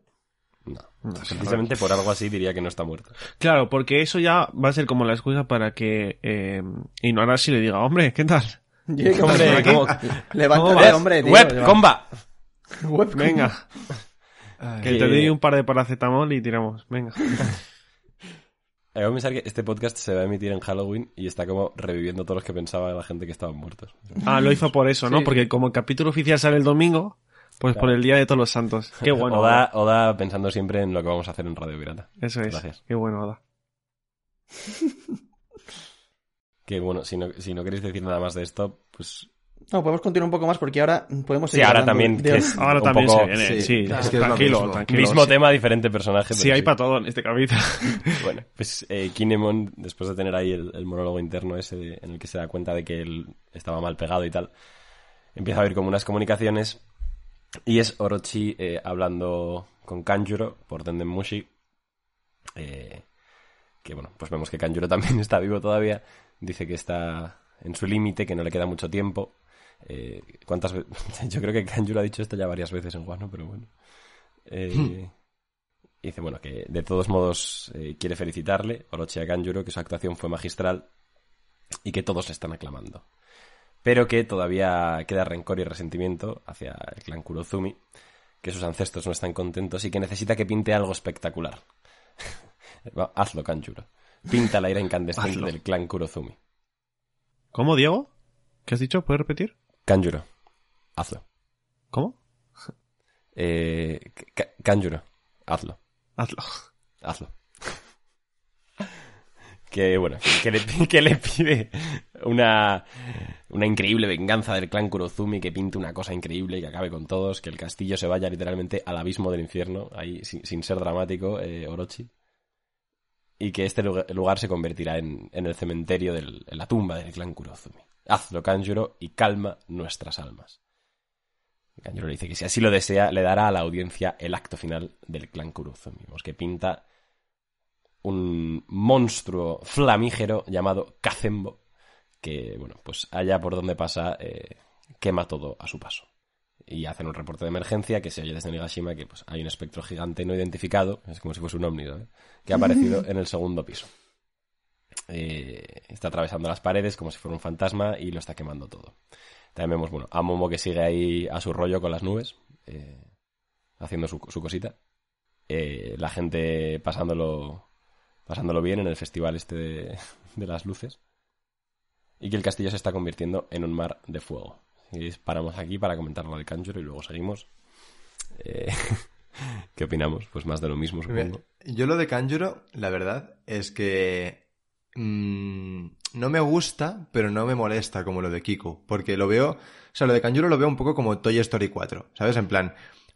No. No, Precisamente por algo así diría que no está muerto. Claro, porque eso ya va a ser como la excusa para que eh, Inuarashi le diga, hombre, ¿qué tal? ¿Qué pasa Hombre, aquí? ¿cómo- Levántate, hombre, tío. ¡Web! ¡Comba! Web, Venga, que Que- te doy un par de paracetamol y tiramos. Venga. Hay que pensar que este podcast se va a emitir en Halloween y está como reviviendo todos los que pensaba la gente que estaban muertos. Ah, lo hizo por eso, ¿no? Sí. Porque como el capítulo oficial sale el domingo, pues por el Día de Todos los Santos. Qué bueno. Oda, Oda pensando siempre en lo que vamos a hacer en Radio Pirata. Eso es. Gracias. Qué bueno, Oda. Que bueno, si no, si no queréis decir nada más de esto, pues No, podemos continuar un poco más porque ahora podemos Sí, seguir ahora hablando también de- que es- Ahora también poco- se viene, sí, sí. claro. Es que es tranquilo, mismo. tranquilo. mismo sí. tema, diferente personaje. Sí, hay para todo en este capítulo. Bueno, pues eh, Kinemon, después de tener ahí el, el monólogo interno ese de- en el que se da cuenta de que él estaba mal pegado y tal, empieza a oír como unas comunicaciones y es Orochi eh, hablando con Kanjuro por Tenden Mushi. eh, que bueno, pues vemos que Kanjuro también está vivo todavía. Dice que está en su límite, que no le queda mucho tiempo. Eh, ¿Cuántas veces? Yo creo que Kanjuro ha dicho esto ya varias veces en Wano, pero bueno. Eh, y dice, bueno, que de todos modos eh, quiere felicitarle, Orochi a Kanjuro, que su actuación fue magistral y que todos le están aclamando. Pero que todavía queda rencor y resentimiento hacia el clan Kurozumi, que sus ancestros no están contentos y que necesita que pinte algo espectacular. Hazlo, Kanjuro. Pinta la ira incandescente del clan Kurozumi. ¿Cómo, Diego? ¿Qué has dicho? ¿Puedes repetir? Kanjuro, hazlo. ¿Cómo? Eh, Ka- Kanjuro, hazlo. Hazlo. hazlo. Que bueno, que le, que le pide una, una increíble venganza del clan Kurozumi, que pinte una cosa increíble y que acabe con todos, que el castillo se vaya literalmente al abismo del infierno, ahí sin, ser dramático, eh, Orochi. Y que este lugar, se convertirá en, en el cementerio, del, en la tumba del clan Kurozumi. Hazlo, Kanjuro, y calma nuestras almas. Kanjuro le dice que si así lo desea, le dará a la audiencia el acto final del clan Kurozumi. Que pinta un monstruo flamígero llamado Kazembo, que, bueno, pues allá por donde pasa, eh, quema todo a su paso. Y hacen un reporte de emergencia que se oye desde Nigashima que pues, hay un espectro gigante no identificado, es como si fuese un ovni, ¿no? que ha aparecido en el segundo piso. Eh, está atravesando las paredes como si fuera un fantasma y lo está quemando todo. También vemos, bueno, a Momo que sigue ahí a su rollo con las nubes, eh, haciendo su, su cosita. Eh, la gente pasándolo, pasándolo bien en el festival este de, de las luces. Y que el castillo se está convirtiendo en un mar de fuego. Y paramos aquí para comentar lo de Kanjuro y luego seguimos. Eh, ¿Qué opinamos? Pues más de lo mismo, supongo. Yo lo de Kanjuro, la verdad, es que mm, no me gusta, pero no me molesta como lo de Kiko. Porque lo veo, o sea, lo de Kanjuro lo veo un poco como Toy Story 4, ¿sabes? En plan,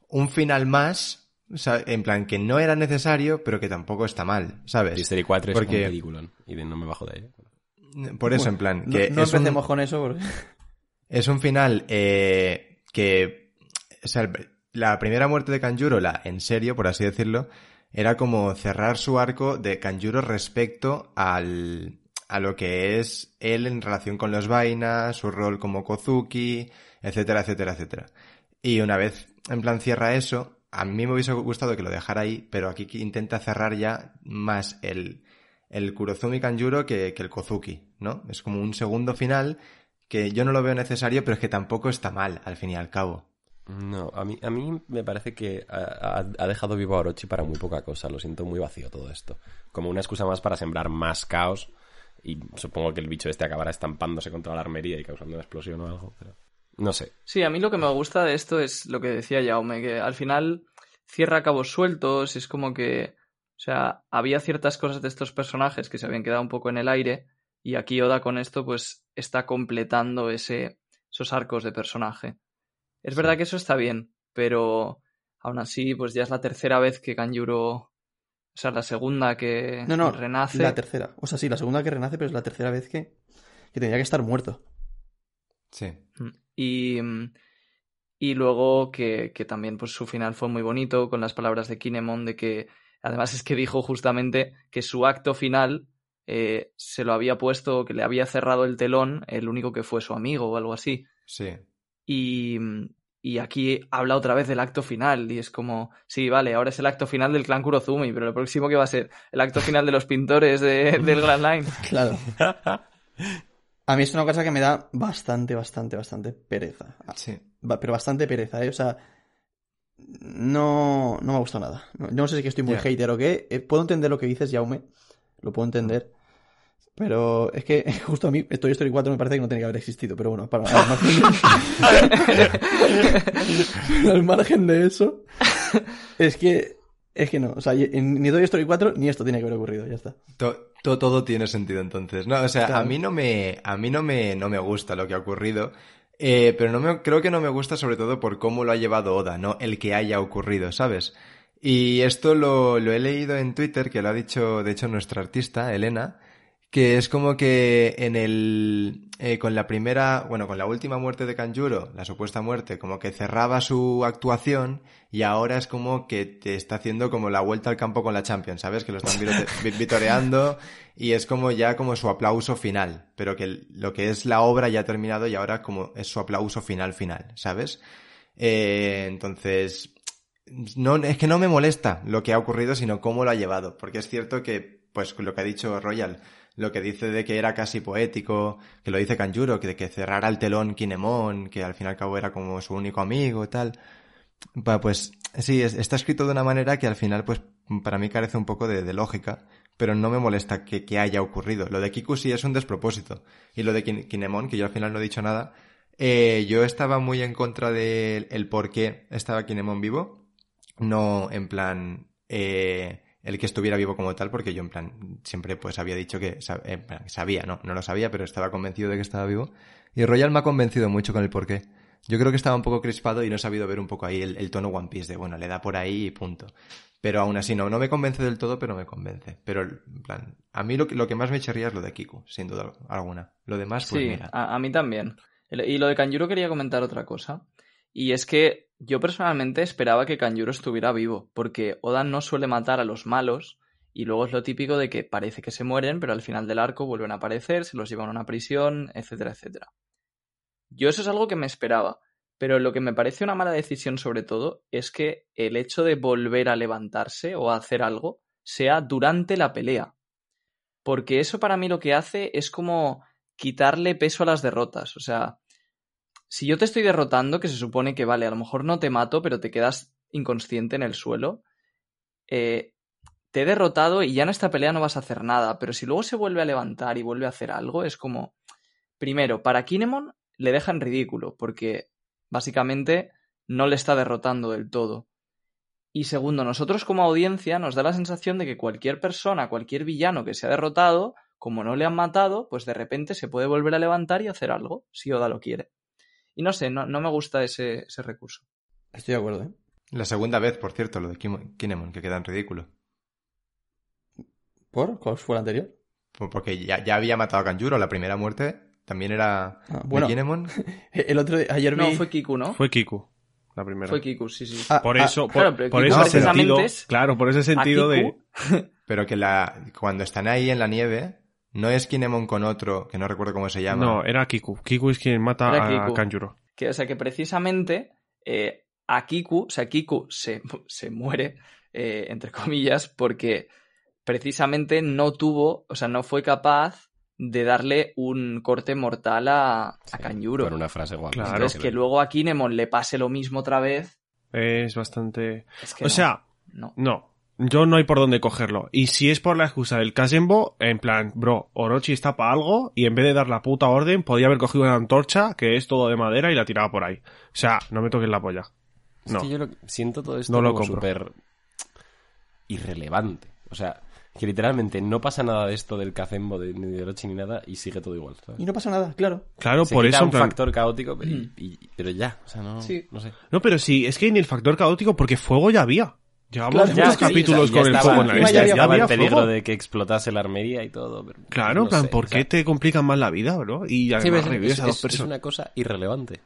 un final más, o sea, en plan que no era necesario, pero que tampoco está mal, ¿sabes? Story 4 es Porque- un peliculón. Y de- no me bajo de ahí. Por eso, en plan, No, que no es un- empecemos con eso porque... Es un final eh, que, o sea, la primera muerte de Kanjuro, la en serio, por así decirlo, era como cerrar su arco de Kanjuro respecto al, a lo que es él en relación con los vainas, su rol como Kozuki, etcétera, etcétera, etcétera. Y una vez en plan cierra eso, a mí me hubiese gustado que lo dejara ahí, pero aquí intenta cerrar ya más el, el Kurozumi Kanjuro que, que el Kozuki, ¿no? Es como un segundo final que yo no lo veo necesario, pero es que tampoco está mal, al fin y al cabo. No, a mí, a mí me parece que ha, dejado vivo a Orochi para muy poca cosa. Lo siento muy vacío todo esto. Como una excusa más para sembrar más caos. Y supongo que el bicho este acabará estampándose contra la armería y causando una explosión o algo. No sé. Sí, a mí lo que me gusta de esto es lo que decía Jaume, que al final cierra cabos sueltos, es como que, o sea, había ciertas cosas de estos personajes que se habían quedado un poco en el aire y aquí Oda con esto pues está completando ese, esos arcos de personaje. Es verdad que eso está bien, pero aún así, pues ya es la tercera vez que Kanjuro, o sea, la segunda que No, no, renace. la tercera. O sea, sí, la segunda que renace, pero es la tercera vez que, que tendría que estar muerto. Sí. Y, mm, y luego que, que también pues su final fue muy bonito con las palabras de Kinemon de que además es que dijo justamente que su acto final eh, se lo había puesto, que le había cerrado el telón el único que fue su amigo o algo así. Sí. Y, mm, y aquí habla otra vez del acto final y es como, sí, vale, ahora es el acto final del clan Kurozumi, pero el próximo que va a ser el acto final de los pintores de- del Grand Line. Claro. A mí es una cosa que me da bastante, bastante, bastante pereza. Sí. Pero bastante pereza, ¿eh? O sea, no, no me gusta nada. No, yo no sé si que estoy muy Ya. hater o qué. Eh, puedo entender lo que dices, Jaume. Lo puedo entender. Pero es que justo a mí Toy Story 4 me parece que no tenía que haber existido. Pero bueno, para, al, margen, al margen de eso, es que, es que no. O sea, ni Toy Story 4 ni esto tiene que haber ocurrido. Ya está. To- to- todo tiene sentido entonces. No, o sea, Claro. a mí no me, a mí no me, no me gusta lo que ha ocurrido. eh, pero no me, creo que no me gusta sobre todo por cómo lo ha llevado Oda, no el que haya ocurrido, ¿sabes? Y esto lo, lo he leído en Twitter, que lo ha dicho, de hecho, nuestra artista, Elena, que es como que en el, eh, con la primera, bueno, con la última muerte de Kanjuro, la supuesta muerte, como que cerraba su actuación y ahora es como que te está haciendo como la vuelta al campo con la Champions, ¿sabes? Que lo están vitoreando y es como ya como su aplauso final, pero que lo que es la obra ya ha terminado y ahora como es su aplauso final final, ¿sabes? Eh, entonces, no, es que no me molesta lo que ha ocurrido, sino cómo lo ha llevado, porque es cierto que, pues lo que ha dicho Royal, lo que dice de que era casi poético, que lo dice Kanjuro, que de que cerrara el telón Kinemon, que al fin y al cabo era como su único amigo y tal. Pues sí, es- está escrito de una manera que al final, pues para mí carece un poco de, de lógica, pero no me molesta que, haya ocurrido. Lo de Kiku sí es un despropósito. Y lo de Kin- Kinemon, que yo al final no he dicho nada, eh, yo estaba muy en contra del el por qué estaba Kinemon vivo. No en plan eh, el que estuviera vivo como tal, porque yo en plan siempre pues había dicho que sab- en plan, sabía, no, no lo sabía, pero estaba convencido de que estaba vivo. Y Royal me ha convencido mucho con el por qué. Yo creo que estaba un poco crispado y no he sabido ver un poco ahí el, el tono One Piece de, bueno, le da por ahí y punto. Pero aún así, no, no me convence del todo, pero me convence. Pero, en plan, a mí lo que, lo que más me chirría es lo de Kiku, sin duda alguna. Lo demás, pues Sí, mira. a, a mí también. Y lo de Kanjuro quería comentar otra cosa. Y es que yo personalmente esperaba que Kanjuro estuviera vivo, porque Oda no suele matar a los malos, y luego es lo típico de que parece que se mueren, pero al final del arco vuelven a aparecer, se los llevan a una prisión, etcétera, etcétera. Yo eso es algo que me esperaba, pero lo que me parece una mala decisión sobre todo es que el hecho de volver a levantarse o a hacer algo sea durante la pelea. Porque eso para mí lo que hace es como quitarle peso a las derrotas. O sea, si yo te estoy derrotando, que se supone que vale, a lo mejor no te mato, pero te quedas inconsciente en el suelo, eh, te he derrotado y ya en esta pelea no vas a hacer nada. Pero si luego se vuelve a levantar y vuelve a hacer algo, es como. Primero, para Kinemon le deja en ridículo, porque básicamente no le está derrotando del todo. Y segundo, nosotros como audiencia nos da la sensación de que cualquier persona, cualquier villano que se ha derrotado, como no le han matado, pues de repente se puede volver a levantar y hacer algo, si Oda lo quiere. Y no sé, no, no me gusta ese, ese recurso. Estoy de acuerdo, ¿eh? La segunda vez, por cierto, lo de Kim- Kinemon, que queda en ridículo. ¿Por? ¿Cuál fue la anterior? Pues Porque ya, ya había matado a Kanjuro, la primera muerte también era Ah, bueno. de Kinemon. El otro día- ayer vi... No, fue Kiku, ¿no? Fue Kiku, la primera. Fue Kiku, sí, sí. Ah, Por ah, eso, por, claro, pero por ese sentido, es- claro, por ese sentido de... Pero que la cuando están ahí en la nieve, no es Kinemon con otro, que no recuerdo cómo se llama. No, era Kiku. Kiku es quien mata Era a Kiku. Kanjuro. que, o sea, que precisamente eh, a Kiku, o sea, Kiku se, se muere, eh, entre comillas, porque precisamente no tuvo, o sea, no fue capaz de darle un corte mortal a, a Sí, Kanjuro. Con una frase guapa. Claro. Entonces, que luego a Kinemon le pase lo mismo otra vez, Es bastante... es que O no, sea, no. no. Yo no hay por dónde cogerlo. Y si es por la excusa del Kazenbo, en plan, bro, Orochi está para algo y en vez de dar la puta orden, podía haber cogido una antorcha que es todo de madera y la tiraba por ahí. O sea, no me toques la polla. Es No. que yo lo- siento todo esto No lo como compro. súper irrelevante. O sea, que literalmente no pasa nada de esto del Kazembo, de, ni de Orochi ni nada, y sigue todo igual. ¿sabes? Y no pasa nada, claro. Claro, Se por quita eso. en un plan- factor caótico, pero, y- y- pero ya, o sea, no, Sí. no sé. No, pero sí, es que ni el factor caótico, porque fuego ya había. Llevamos Claro, muchos ya, sí, capítulos ya con el fuego en la ya lista. ya había- el peligro fuego. de que explotase la armería y todo. pero Claro, no plan, sé, ¿por o sea, qué te complican más la vida, bro? Y sí, además ves, revives es, a dos es- una cosa irrelevante.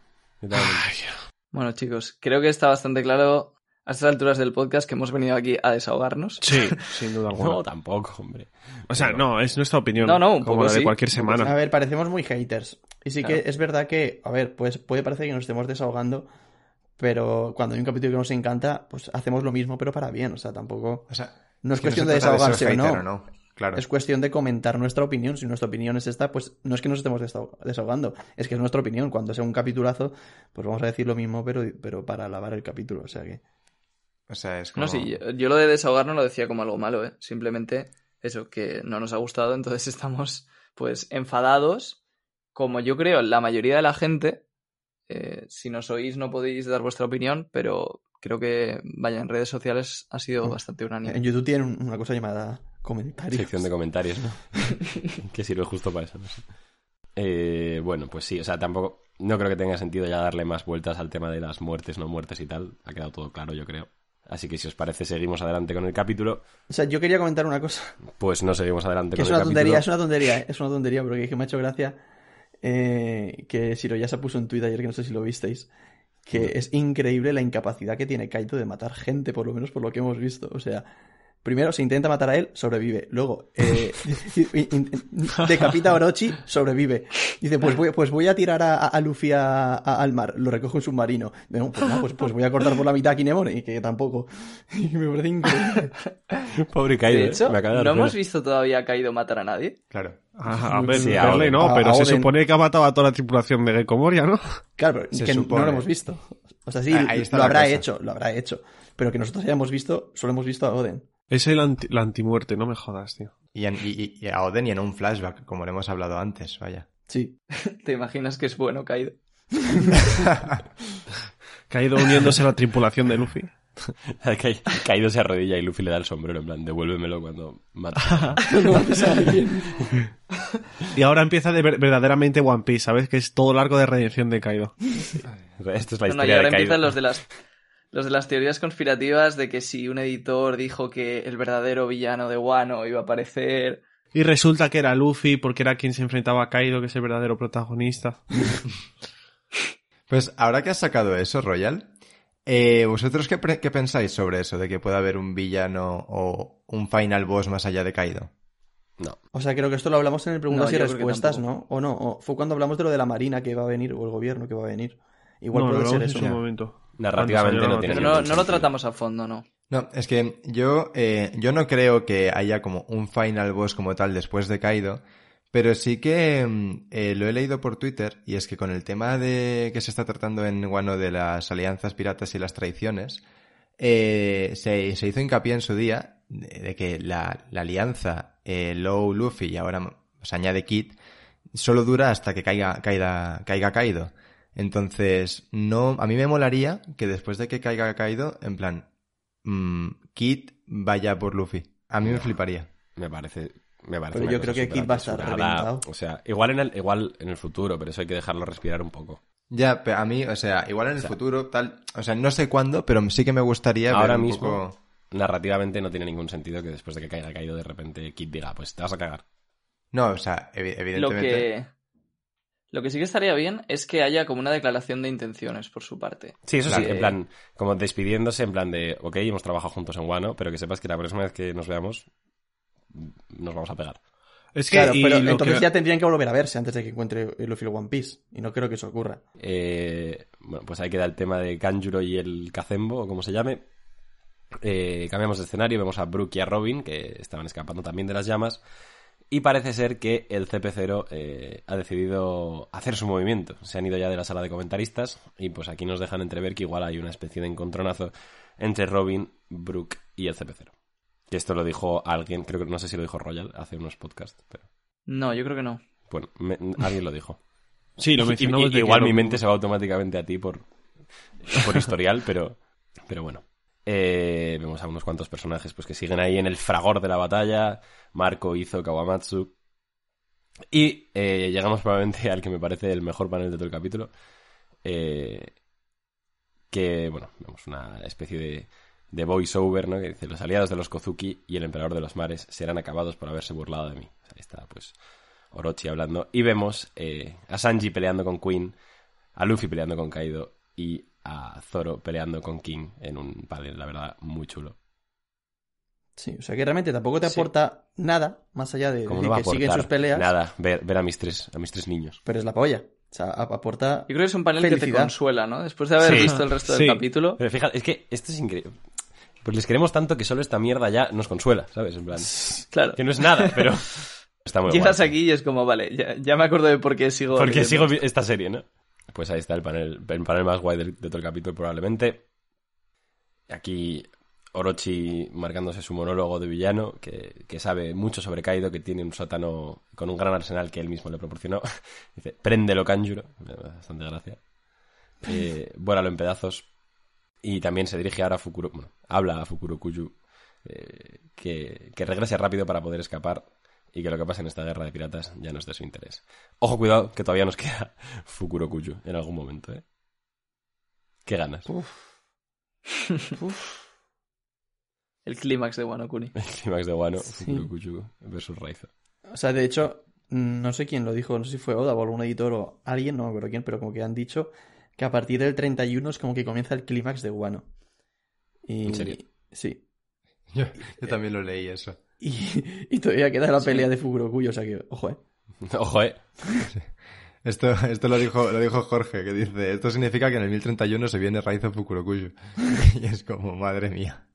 Bueno, chicos, creo que está bastante claro a estas alturas del podcast que hemos venido aquí a desahogarnos. Sí, sin duda alguna. No, tampoco, hombre. o sea, Pero- no, es nuestra opinión. No, no, un como poco la de sí. cualquier A semana. ver, parecemos muy haters. Y sí Claro. que es verdad que, a ver, pues puede parecer que nos estemos desahogando, pero cuando hay un capítulo que nos encanta, pues hacemos lo mismo, pero para bien. O sea, tampoco. O sea, No es que cuestión de desahogarse o no. Claro. Es cuestión de comentar nuestra opinión. Si nuestra opinión es esta, pues no es que nos estemos desahog- desahogando, es que es nuestra opinión. Cuando sea un capitulazo, pues vamos a decir lo mismo, pero, pero para alabar el capítulo. O sea que. O sea, es como... No, sí, yo, yo lo de desahogar no lo decía como algo malo, ¿eh? Simplemente eso, que no nos ha gustado, entonces estamos pues enfadados, como yo creo la mayoría de la gente. Eh, si nos oís no podéis dar vuestra opinión, pero creo que, vaya, en redes sociales ha sido Mm. bastante unánime. En YouTube tienen una cosa llamada comentarios. Sección de comentarios, ¿no? que sirve justo para eso, no sé. Eh, bueno, pues sí, o sea, tampoco. No creo que tenga sentido ya darle más vueltas al tema de las muertes, no muertes y tal. Ha quedado todo claro, yo creo. Así que si os parece, seguimos adelante con el capítulo. O sea, yo quería comentar una cosa. Pues no seguimos adelante Que con es el una capítulo. tontería, es una tontería, es una tontería, pero que, que me ha hecho gracia eh, que Siroyasa puso en Twitter ayer, que no sé si lo visteis, que es increíble la incapacidad que tiene Kaito de matar gente, por lo menos por lo que hemos visto. O sea, primero se intenta matar a él, sobrevive. Luego, eh, decapita a Orochi, sobrevive. Dice, pues voy, pues voy a tirar a, a Luffy a- a- al mar, lo recoge un submarino. Bueno, pues, pues, pues voy a cortar por la mitad a Kinemone, que tampoco. Y me parece increíble. Pobre Kaido, de ¿eh? hecho, Me acaba de dar no hemos visto todavía a Kaido matar a nadie. Claro. A, a ver, Sí, a verle Oden. no, A- pero a se Oden. supone que ha matado a toda la tripulación de Gecko Moria, ¿no? Claro, pero Se que supone. no lo hemos visto. O sea, sí, Ah, lo habrá cosa. hecho, lo habrá hecho. Pero que nosotros hayamos visto, solo hemos visto a Oden. Es el anti- la antimuerte, no me jodas, tío. Y, en- y- y a Oden y en un flashback, como le hemos hablado antes, vaya. Sí. ¿Te imaginas que es bueno Kaido? Caído uniéndose a la tripulación de Luffy. Kai- Kaido se arrodilla y Luffy le da el sombrero, en plan, devuélvemelo cuando mata. Y ahora empieza de ver- verdaderamente One Piece, ¿sabes? Que es todo el arco de redención de Kaido. Esta es la No, no, y historia ahora de Kaido. empiezan los de las los de las teorías conspirativas de que si un editor dijo que el verdadero villano de Wano iba a aparecer. Y resulta que era Luffy porque era quien se enfrentaba a Kaido, que es el verdadero protagonista. Pues ahora que has sacado eso, Royal, eh, ¿vosotros qué, qué pensáis sobre eso? De que pueda haber un villano o un final boss más allá de Kaido. No. O sea, creo que esto lo hablamos en el preguntas No, y respuestas. ¿no? O no, o fue cuando hablamos de lo de la marina que va a venir, o el gobierno que va a venir. Igual no, puede ser en eso. su momento. Narrativamente no tiene no, no lo tratamos a fondo, ¿no. No, es que yo, eh, yo no creo que haya como un final boss como tal después de Kaido, pero sí que mm, eh, lo he leído por Twitter y es que con el tema de que se está tratando en Wano de las alianzas piratas y las traiciones, eh, se, se hizo hincapié en su día de, de que la, la alianza eh, Low Luffy y ahora se añade Kid solo dura hasta que caiga, caiga, caiga Kaido. Entonces, no, a mí me molaría que después de que caiga Kaido, en plan, mm, Kid vaya por Luffy. A mí me fliparía. Me parece. Me parece Pero yo creo que Kid va a estar reventado. O sea, igual en, el, igual en el futuro, pero eso hay que dejarlo respirar un poco. Ya, pero a mí, o sea, igual en el O sea- futuro, tal, o sea, no sé cuándo, pero sí que me gustaría ver Ahora un mismo, poco- narrativamente no tiene ningún sentido que después de que caiga caído, de repente Kid diga, pues te vas a cagar. No, o sea, evi- Lo evidentemente. que, lo que sí que estaría bien es que haya como una declaración de intenciones por su parte. Sí, eso sí, Claro. en plan, como despidiéndose, en plan de, ok, hemos trabajado juntos en Wano, pero que sepas que la próxima vez que nos veamos, nos vamos a pegar. Es que, Claro, y pero entonces que- ya tendrían que volver a verse antes de que encuentre el Luffy el One Piece. Y no creo que eso ocurra. Eh, bueno, pues ahí queda el tema de Kanjuro y el Kazembo, o como se llame. Eh, cambiamos de escenario, vemos a Brook y a Robin, que estaban escapando también de las llamas. Y parece ser que el CP0 eh, ha decidido hacer su movimiento. Se han ido ya de la sala de comentaristas y pues aquí nos dejan entrever que igual hay una especie de encontronazo entre Robin, Brook y el CP0. Que esto lo dijo alguien, creo que no sé si lo dijo Royal hace unos podcasts, pero No, yo creo que no. bueno, me- alguien lo dijo. Sí, lo Y- mencionamos y- que igual mi mente se va automáticamente a ti por, por historial, pero, pero bueno. Eh, vemos a unos cuantos personajes pues, que siguen ahí en el fragor de la batalla. Marco, Izo, Kawamatsu. Y eh, llegamos probablemente al que me parece el mejor panel de todo el capítulo. Eh, que, bueno, vemos una especie de, de voice-over, ¿no? Que dice, los aliados de los Kozuki y el emperador de los mares serán acabados por haberse burlado de mí. Ahí está, pues, Orochi hablando. Y vemos a Sanji peleando con Queen, a Luffy peleando con Kaido y a Zoro peleando con King en un panel, la verdad, muy chulo. Sí, o sea que realmente tampoco te Sí. aporta nada más allá de decir no que siguen sus peleas, Nada, ver, ver a mis tres, a mis tres niños. pero es la polla. O sea, ap- aporta Yo creo que es un panel que te consuela, ¿no? Después de haber Sí. visto el resto Sí. del capítulo. Pero fíjate, es que esto es increíble. Pues les queremos tanto que solo esta mierda ya nos consuela, ¿sabes? En plan, Claro. que no es nada, pero está muy Llegas guay. aquí y es como, vale, ya, ya me acuerdo de por qué sigo. Porque leyendo sigo esta serie, ¿no? Pues ahí está el panel, el panel más guay del- de, todo el capítulo, probablemente. Aquí Orochi marcándose su monólogo de villano, que, que sabe mucho sobre Kaido, que tiene un sótano con un gran arsenal que él mismo le proporcionó. Dice, préndelo, Kanjuro. Bastante gracia. Eh, vuélalo en pedazos. Y también se dirige ahora a Fukuro, bueno, habla a Fukuro Kuyu eh, que, que regrese rápido para poder escapar y que lo que pasa en esta guerra de piratas ya no es de su interés. Ojo, cuidado, que todavía nos queda Fukuro Kuyu en algún momento, ¿eh? ¿Qué ganas? El clímax de Wano Kuni. El clímax de Wano, Sí. Fukuro Kuyu versus Raizo. O sea, de hecho, no sé quién lo dijo, no sé si fue Oda o algún editor o alguien, no me acuerdo quién, pero como que han dicho que a partir del 31 es como que comienza el clímax de Wano. Y... ¿En serio? Sí. Yo, yo también lo leí eso. Y, y todavía queda la pelea de Fukurokuyo, o sea que, ojo, eh. Ojo, ¿eh? Esto, esto lo dijo, lo dijo Jorge, que dice, esto significa que en el 1031 se viene Raizo Fukurokuyu. y es como, madre mía.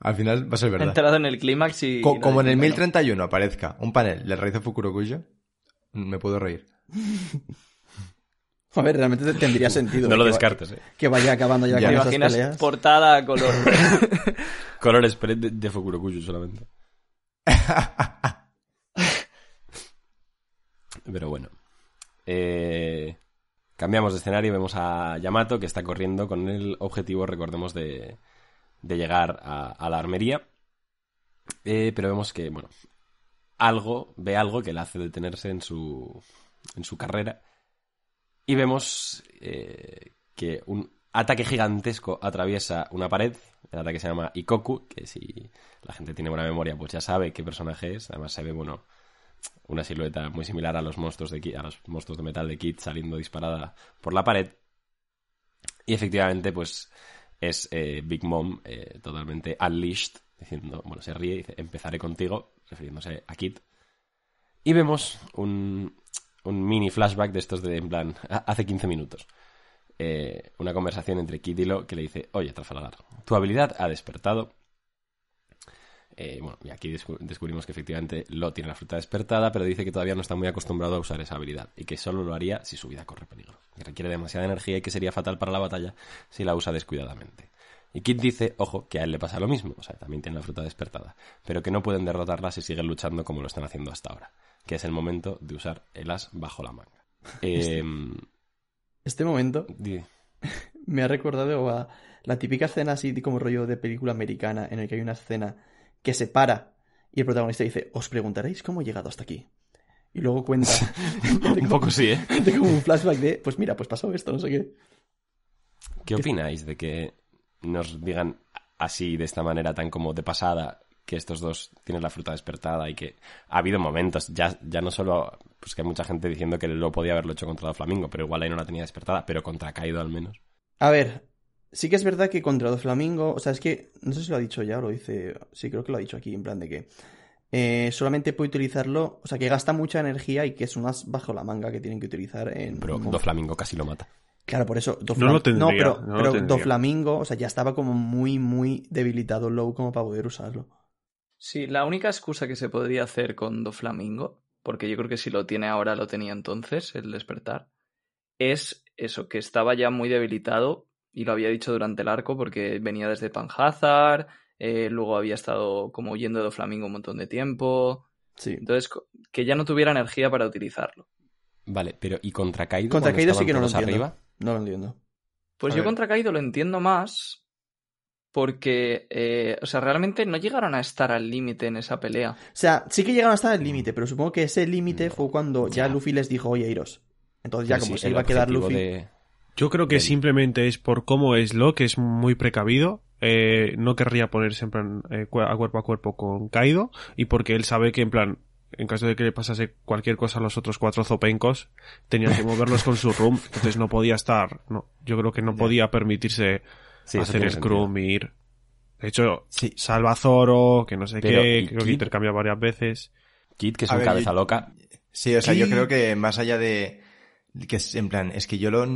Al final va a ser verdad. entrado en el clímax y. Co- y como en el bueno, 1031 aparezca un panel de Raizo Fukurokuyu, me puedo reír. A ver, realmente te- tendría sentido. No lo que va- descartes, ¿eh? Que vaya acabando ya, Ya. con ¿Te esas imaginas peleas. portada a color? Color spread de, de Fukuro Kuyu solamente. Pero bueno. Eh, cambiamos de escenario y vemos a Yamato que está corriendo con el objetivo, recordemos, de, de llegar a, a la armería. Eh, pero vemos que, bueno, algo, ve algo que le hace detenerse en su, en su carrera. Y vemos eh, que un ataque gigantesco atraviesa una pared. El ataque se llama Ikoku, que si la gente tiene buena memoria, pues ya sabe qué personaje es. Además se ve, bueno, una silueta muy similar a los monstruos de Kid- a los monstruos de metal de Kid saliendo disparada por la pared. Y efectivamente, pues es eh, Big Mom eh, totalmente unleashed, diciendo, bueno, se ríe y dice, empezaré contigo, refiriéndose a Kid. Y vemos un, un mini flashback de estos de, en plan, hace 15 minutos. Eh, una conversación entre Kid y Lo que le dice, oye, Trafalgar, tu habilidad ha despertado. Eh, bueno, y aquí descu- descubrimos que efectivamente Lo tiene la fruta despertada, pero dice que todavía no está muy acostumbrado a usar esa habilidad y que solo lo haría si su vida corre peligro. Que requiere demasiada energía y que sería fatal para la batalla si la usa descuidadamente. Y Kid dice, ojo, que a él le pasa lo mismo, o sea, también tiene la fruta despertada, pero que no pueden derrotarla si siguen luchando como lo están haciendo hasta ahora, que es el momento de usar el as bajo la manga. Eh, Este momento di- me ha recordado a la típica escena así como rollo de película americana en el que hay una escena que se para y el protagonista dice, os preguntaréis cómo he llegado hasta aquí. Y luego cuenta un poco sí, ¿eh? de como un flashback de, pues mira, pues pasó esto, no sé qué. ¿Qué opináis de que nos digan así, de esta manera tan como de pasada, que estos dos tienen la fruta despertada y que ha habido momentos, ya, ya no solo, pues que hay mucha gente diciendo que lo podía haberlo hecho contra Flamingo, pero igual ahí no la tenía despertada, pero contra Kaido al menos. A ver, sí que es verdad que contra Flamingo, o sea, es que, no sé si lo ha dicho ya o lo dice, sí, creo que lo ha dicho aquí, en plan de que eh, solamente puede utilizarlo, o sea, que gasta mucha energía y que es un as bajo la manga que tienen que utilizar en... Pero en- Doflamingo casi lo mata. Claro, por eso. No lo tendría, pero, no pero. Doflamingo, o sea, ya estaba como muy, muy debilitado low como para poder usarlo. Sí, la única excusa que se podría hacer con Doflamingo, porque yo creo que si lo tiene ahora lo tenía entonces, el despertar, es eso, que estaba ya muy debilitado y lo había dicho durante el arco porque venía desde Panhazard, eh, luego había estado como huyendo de Doflamingo un montón de tiempo, Sí. entonces que ya no tuviera energía para utilizarlo. Vale, pero ¿y contra Kaido? Contra Kaido sí que no lo entiendo. arriba? No lo entiendo. Pues A yo ver. contra Kaido lo entiendo más porque, eh, o sea, realmente no llegaron a estar al límite en esa pelea. O sea, sí que llegaron hasta el límite, pero supongo que ese límite fue cuando ya Ya. Luffy les dijo, oye, iros. Entonces ya Sí, como sí, se iba a quedar Luffy... de- Yo creo que simplemente es por cómo es lo que es muy precavido. eh, no querría ponerse en plan eh, a cuerpo a cuerpo con Kaido y porque él sabe que en plan en caso de que le pasase cualquier cosa a los otros cuatro zopencos tenían que moverlos con su room entonces no podía estar no yo creo que no podía permitirse Sí, hacer scrum y ir de hecho Sí. salva a Zoro que no sé Pero, qué ¿y creo que intercambia varias veces Kid, que es A un ver, cabeza yo- loca. Sí, o sea, yo creo que más allá de... que es, en plan, es que yo lo...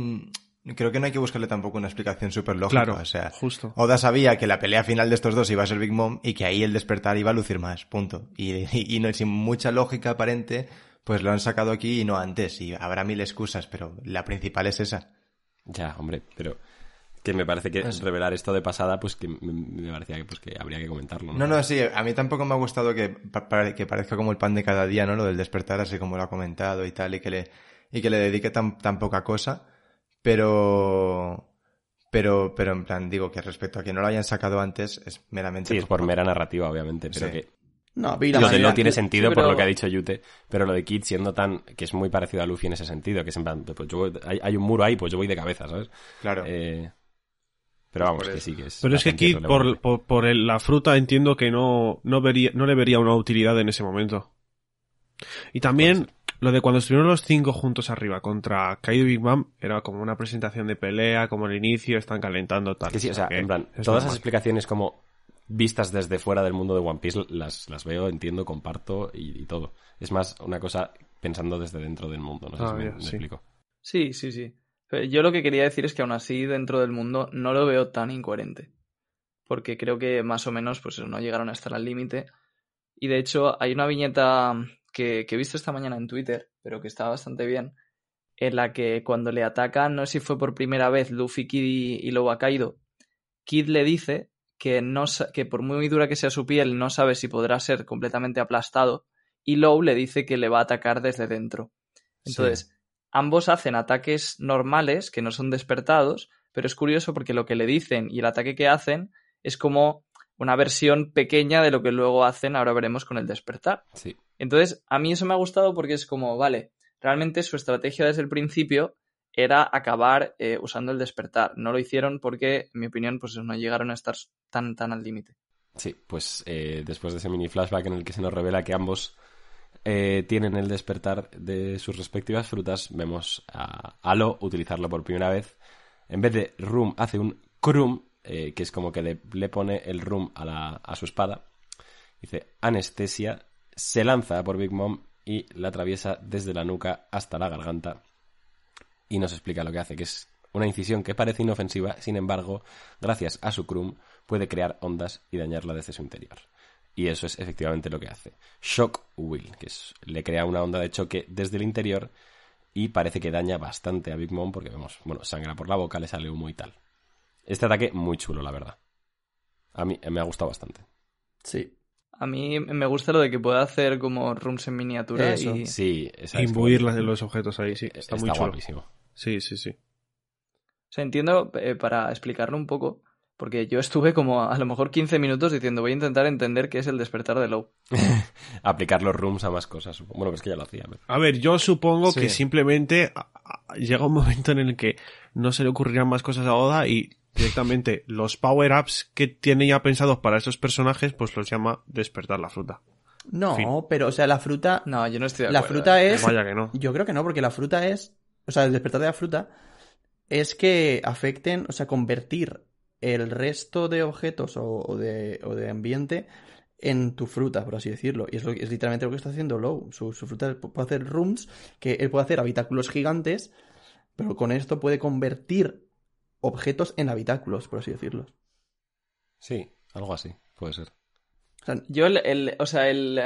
Creo que no hay que buscarle tampoco una explicación súper lógica. claro o sea, justo Oda sabía que la pelea final de estos dos iba a ser Big Mom y que ahí el despertar iba a lucir más, punto. Y, y, y no, sin mucha lógica aparente, pues lo han sacado aquí y no antes. Y habrá mil excusas, pero la principal es esa. Ya, hombre, pero que me parece que Pues- revelar esto de pasada, pues que me, parecía que, pues, que habría que comentarlo. No, no, sí, a mí tampoco me ha gustado que, pa- que parezca como el pan de cada día, ¿no? Lo del despertar, así como lo ha comentado y tal, y que le, y que le dedique tan, tan poca cosa. Pero, pero, pero en plan, digo que respecto a que no lo hayan sacado antes, es meramente. Sí, es por mera narrativa, obviamente, pero Sí. que No, lo de tiene sentido sí, por lo que ha dicho Yute, pero lo de Kid siendo tan, que es muy parecido a Luffy en ese sentido, que es en plan, pues yo voy- hay, hay un muro ahí, pues yo voy de cabeza, ¿sabes? Claro. Eh, pero vamos, que sí, que es. Pero es que Kid, por, por, por el- la fruta, entiendo que no, no, vería, no le vería una utilidad en ese momento. Y también, lo de cuando estuvieron los cinco juntos arriba contra Kaido y Big Mom, era como una presentación de pelea, como el inicio, están calentando, tal. Que sí, o sea, en plan, es todas esas explicaciones como vistas desde fuera del mundo de One Piece las, las veo, entiendo, comparto y, y todo. Es más una cosa pensando desde dentro del mundo, no sé Ah, si me, ya, me sí. explico. Sí, sí, sí. Yo lo que quería decir es que aún así, dentro del mundo, no lo veo tan incoherente. Porque creo que más o menos, pues no llegaron a estar al límite. Y de hecho, hay una viñeta que, que he visto esta mañana en Twitter, pero que está bastante bien, en la que cuando le atacan, no sé si fue por primera vez Luffy, Kid y, y Lobo Kaido, Kid le dice que, no, que por muy dura que sea su piel, no sabe si podrá ser completamente aplastado, y Low le dice que le va a atacar desde dentro. Entonces, ambos hacen ataques normales, que no son despertados, pero es curioso porque lo que le dicen y el ataque que hacen es como una versión pequeña de lo que luego hacen, ahora veremos con el despertar. Sí. Entonces, a mí eso me ha gustado porque es como, vale, realmente su estrategia desde el principio era acabar eh, usando el despertar. No lo hicieron porque, en mi opinión, pues no llegaron a estar tan, tan al límite. Sí, pues eh, después de ese mini flashback en el que se nos revela que ambos eh, tienen el despertar de sus respectivas frutas, vemos a Alo utilizarlo por primera vez. En vez de Rum, hace un Krum, eh, que es como que le, pone el Rum a, a su espada. Dice anestesia, se lanza por Big Mom y la atraviesa desde la nuca hasta la garganta. Y nos explica lo que hace, que es una incisión que parece inofensiva, sin embargo, gracias a su Krum, puede crear ondas y dañarla desde su interior. Y eso es efectivamente lo que hace. Shock Will, que es, le crea una onda de choque desde el interior y parece que daña bastante a Big Mom porque vemos, bueno, sangra por la boca, le sale humo y tal. Este ataque muy chulo, la verdad. A mí me ha gustado bastante. Sí. A mí me gusta lo de que pueda hacer como rooms en miniatura Eso. y... Sí, es Imbuir como- las- los objetos ahí, sí. Está, está, muy chulo. guapísimo. Sí, sí, sí. O sea, entiendo, eh, para explicarlo un poco, porque yo estuve como a lo mejor 15 minutos diciendo voy a intentar entender qué es el despertar de Low. Aplicar los rooms a más cosas. Bueno, pues que ya lo hacía. pero- A ver, yo supongo Sí. que simplemente llega un momento en el que no se le ocurrirán más cosas a Oda y directamente los power-ups que tiene ya pensados para esos personajes, pues los llama despertar la fruta. No, Fin. pero, o sea, la fruta. No, yo no estoy de La acuerdo. fruta eh. es. Vaya que no. Yo creo que no, porque la fruta es. O sea, el despertar de la fruta es que afecten, o sea, convertir el resto de objetos o, o de, o de ambiente en tu fruta, por así decirlo. Y es, lo, es literalmente lo que está haciendo Low. Su, su fruta puede hacer rooms, que él puede hacer habitáculos gigantes, pero con esto puede convertir objetos en habitáculos, por así decirlo. Sí, algo así, puede ser. O sea, Yo, el, el- o sea, el...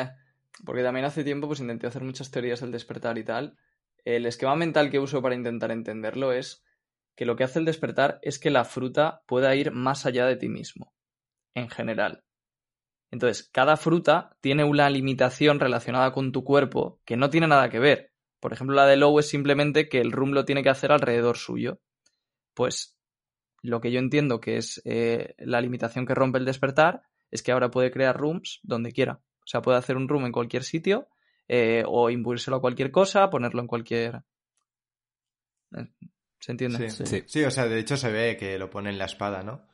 Porque también hace tiempo pues intenté hacer muchas teorías del despertar y tal. El esquema mental que uso para intentar entenderlo es que lo que hace el despertar es que la fruta pueda ir más allá de ti mismo, en general. Entonces, cada fruta tiene una limitación relacionada con tu cuerpo que no tiene nada que ver. Por ejemplo, la de Low es simplemente que el room lo tiene que hacer alrededor suyo. Pues lo que yo entiendo que es eh, la limitación que rompe el despertar es que ahora puede crear rooms donde quiera. O sea, puede hacer un room en cualquier sitio eh, o imbuírselo a cualquier cosa, ponerlo en cualquier... ¿Se entiende? Sí. Sí. Sí, o sea, de hecho se ve que lo pone en la espada, ¿no?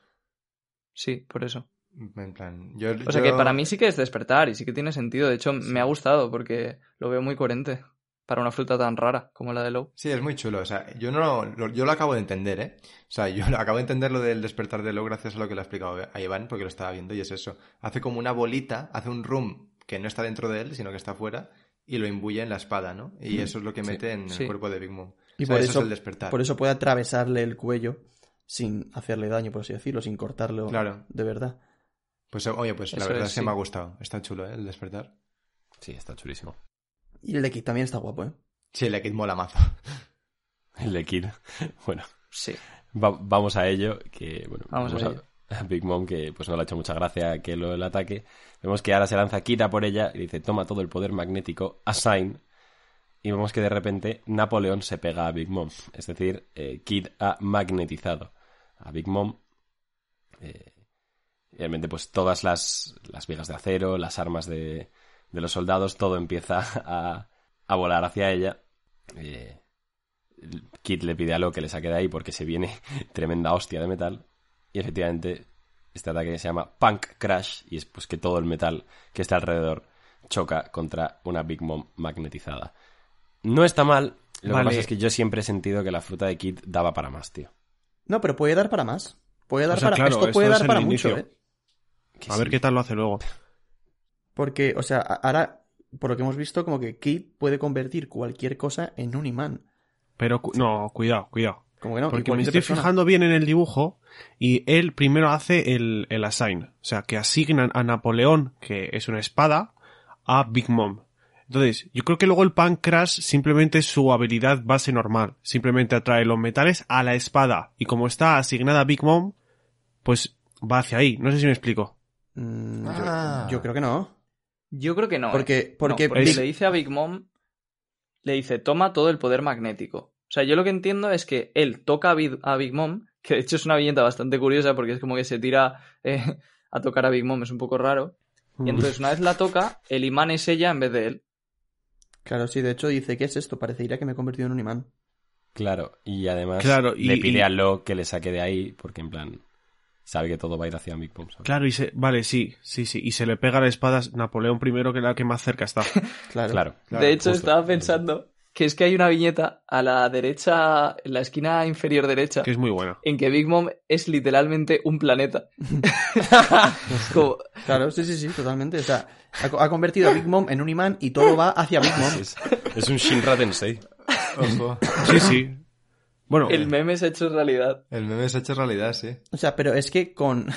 Sí, por eso. En plan, yo, O sea yo- que para mí sí que es despertar y sí que tiene sentido. De hecho, me ha gustado porque lo veo muy coherente para una fruta tan rara como la de Low. Sí, es muy chulo. O sea, yo no lo, yo lo acabo de entender, ¿eh? O sea, yo lo acabo de entender lo del despertar de lo gracias a lo que le ha explicado a Iván, porque lo estaba viendo y es eso. Hace como una bolita, hace un room que no está dentro de él, sino que está fuera, y lo imbuye en la espada, ¿no? Y eso es lo que mete en Sí. el cuerpo de Big Mom. Y O sea, por eso eso, es el despertar. por eso puede atravesarle el cuello sin hacerle daño, por así decirlo, sin cortarlo Claro. de verdad. Pues oye, pues la verdad es, es que me ha gustado. Está chulo, ¿eh? El despertar. Sí, está chulísimo. Y el de Kid también está guapo, ¿eh? Sí, el Kid mola mazo. El de Kid. Bueno, Sí. va- vamos a ello. Que, bueno, Vamos a ello. a Big Mom, que pues no le ha hecho mucha gracia que lo el ataque. Vemos que ahora se lanza Kid a por ella y dice, toma todo el poder magnético, assign. Y vemos que de repente Napoleón se pega a Big Mom. Es decir, eh, Kid ha magnetizado a Big Mom. Eh, realmente, pues todas las, las vigas de acero, las armas de, de los soldados, todo empieza a, a volar hacia ella. Eh, Kid le pide a Lo que le saque de ahí porque se viene tremenda hostia de metal. Y efectivamente, este ataque se llama Punk Crash y es pues que todo el metal que está alrededor choca contra una Big Mom magnetizada. No está mal, lo Vale. que pasa es que yo siempre he sentido que la fruta de Kid daba para más, tío. No, pero puede dar para más. Puede dar O sea, para... claro, Esto puede dar para inicio. mucho, ¿eh? A ver sí. qué tal lo hace luego. Porque, o sea, ahora, por lo que hemos visto, como que Kid puede convertir cualquier cosa en un imán. Pero cu- no, cuidado, cuidado. Como que no, y Porque me estoy persona. fijando bien en el dibujo y él primero hace el, el assign. O sea, que asignan a Napoleón, que es una espada, a Big Mom. Entonces, yo creo que luego el Pancrash simplemente es su habilidad base normal. Simplemente atrae los metales a la espada. Y como está asignada a Big Mom, pues va hacia ahí. No sé si me explico. Mm, yo- Ah. yo, creo que no. Yo creo que no. ¿eh? Porque- No, porque Big- le dice a Big Mom, le dice, toma todo el poder magnético. O sea, yo lo que entiendo es que él toca a Big, a Big Mom, que de hecho es una viñeta bastante curiosa porque es como que se tira eh, a tocar a Big Mom, es un poco raro. Mm. Y entonces una vez la toca, el imán es ella en vez de él. Claro, sí, de hecho dice, ¿qué es esto? Parecería que me he convertido en un imán. Claro, y además Claro, y- le pide y- a Lo que le saque de ahí porque en plan sabe que todo va a ir hacia Big Mom. ¿sabes? Claro, y se, vale, sí, sí, sí. Y se le pega la espada a Napoleón primero, que es la que más cerca está. Claro. Claro. Claro, de hecho, justo. estaba pensando que es que hay una viñeta a la derecha, en la esquina inferior derecha, Que es muy buena. en que Big Mom es literalmente un planeta. Como- Claro, sí, sí, sí, totalmente. O sea, ha, co- ha convertido a Big Mom en un imán y todo va hacia Big Mom. Es, es un Shinra Tensei. Ojo. Sí, sí. Bueno, el meme se ha hecho realidad. El meme se ha hecho realidad, sí. O sea, pero es que con,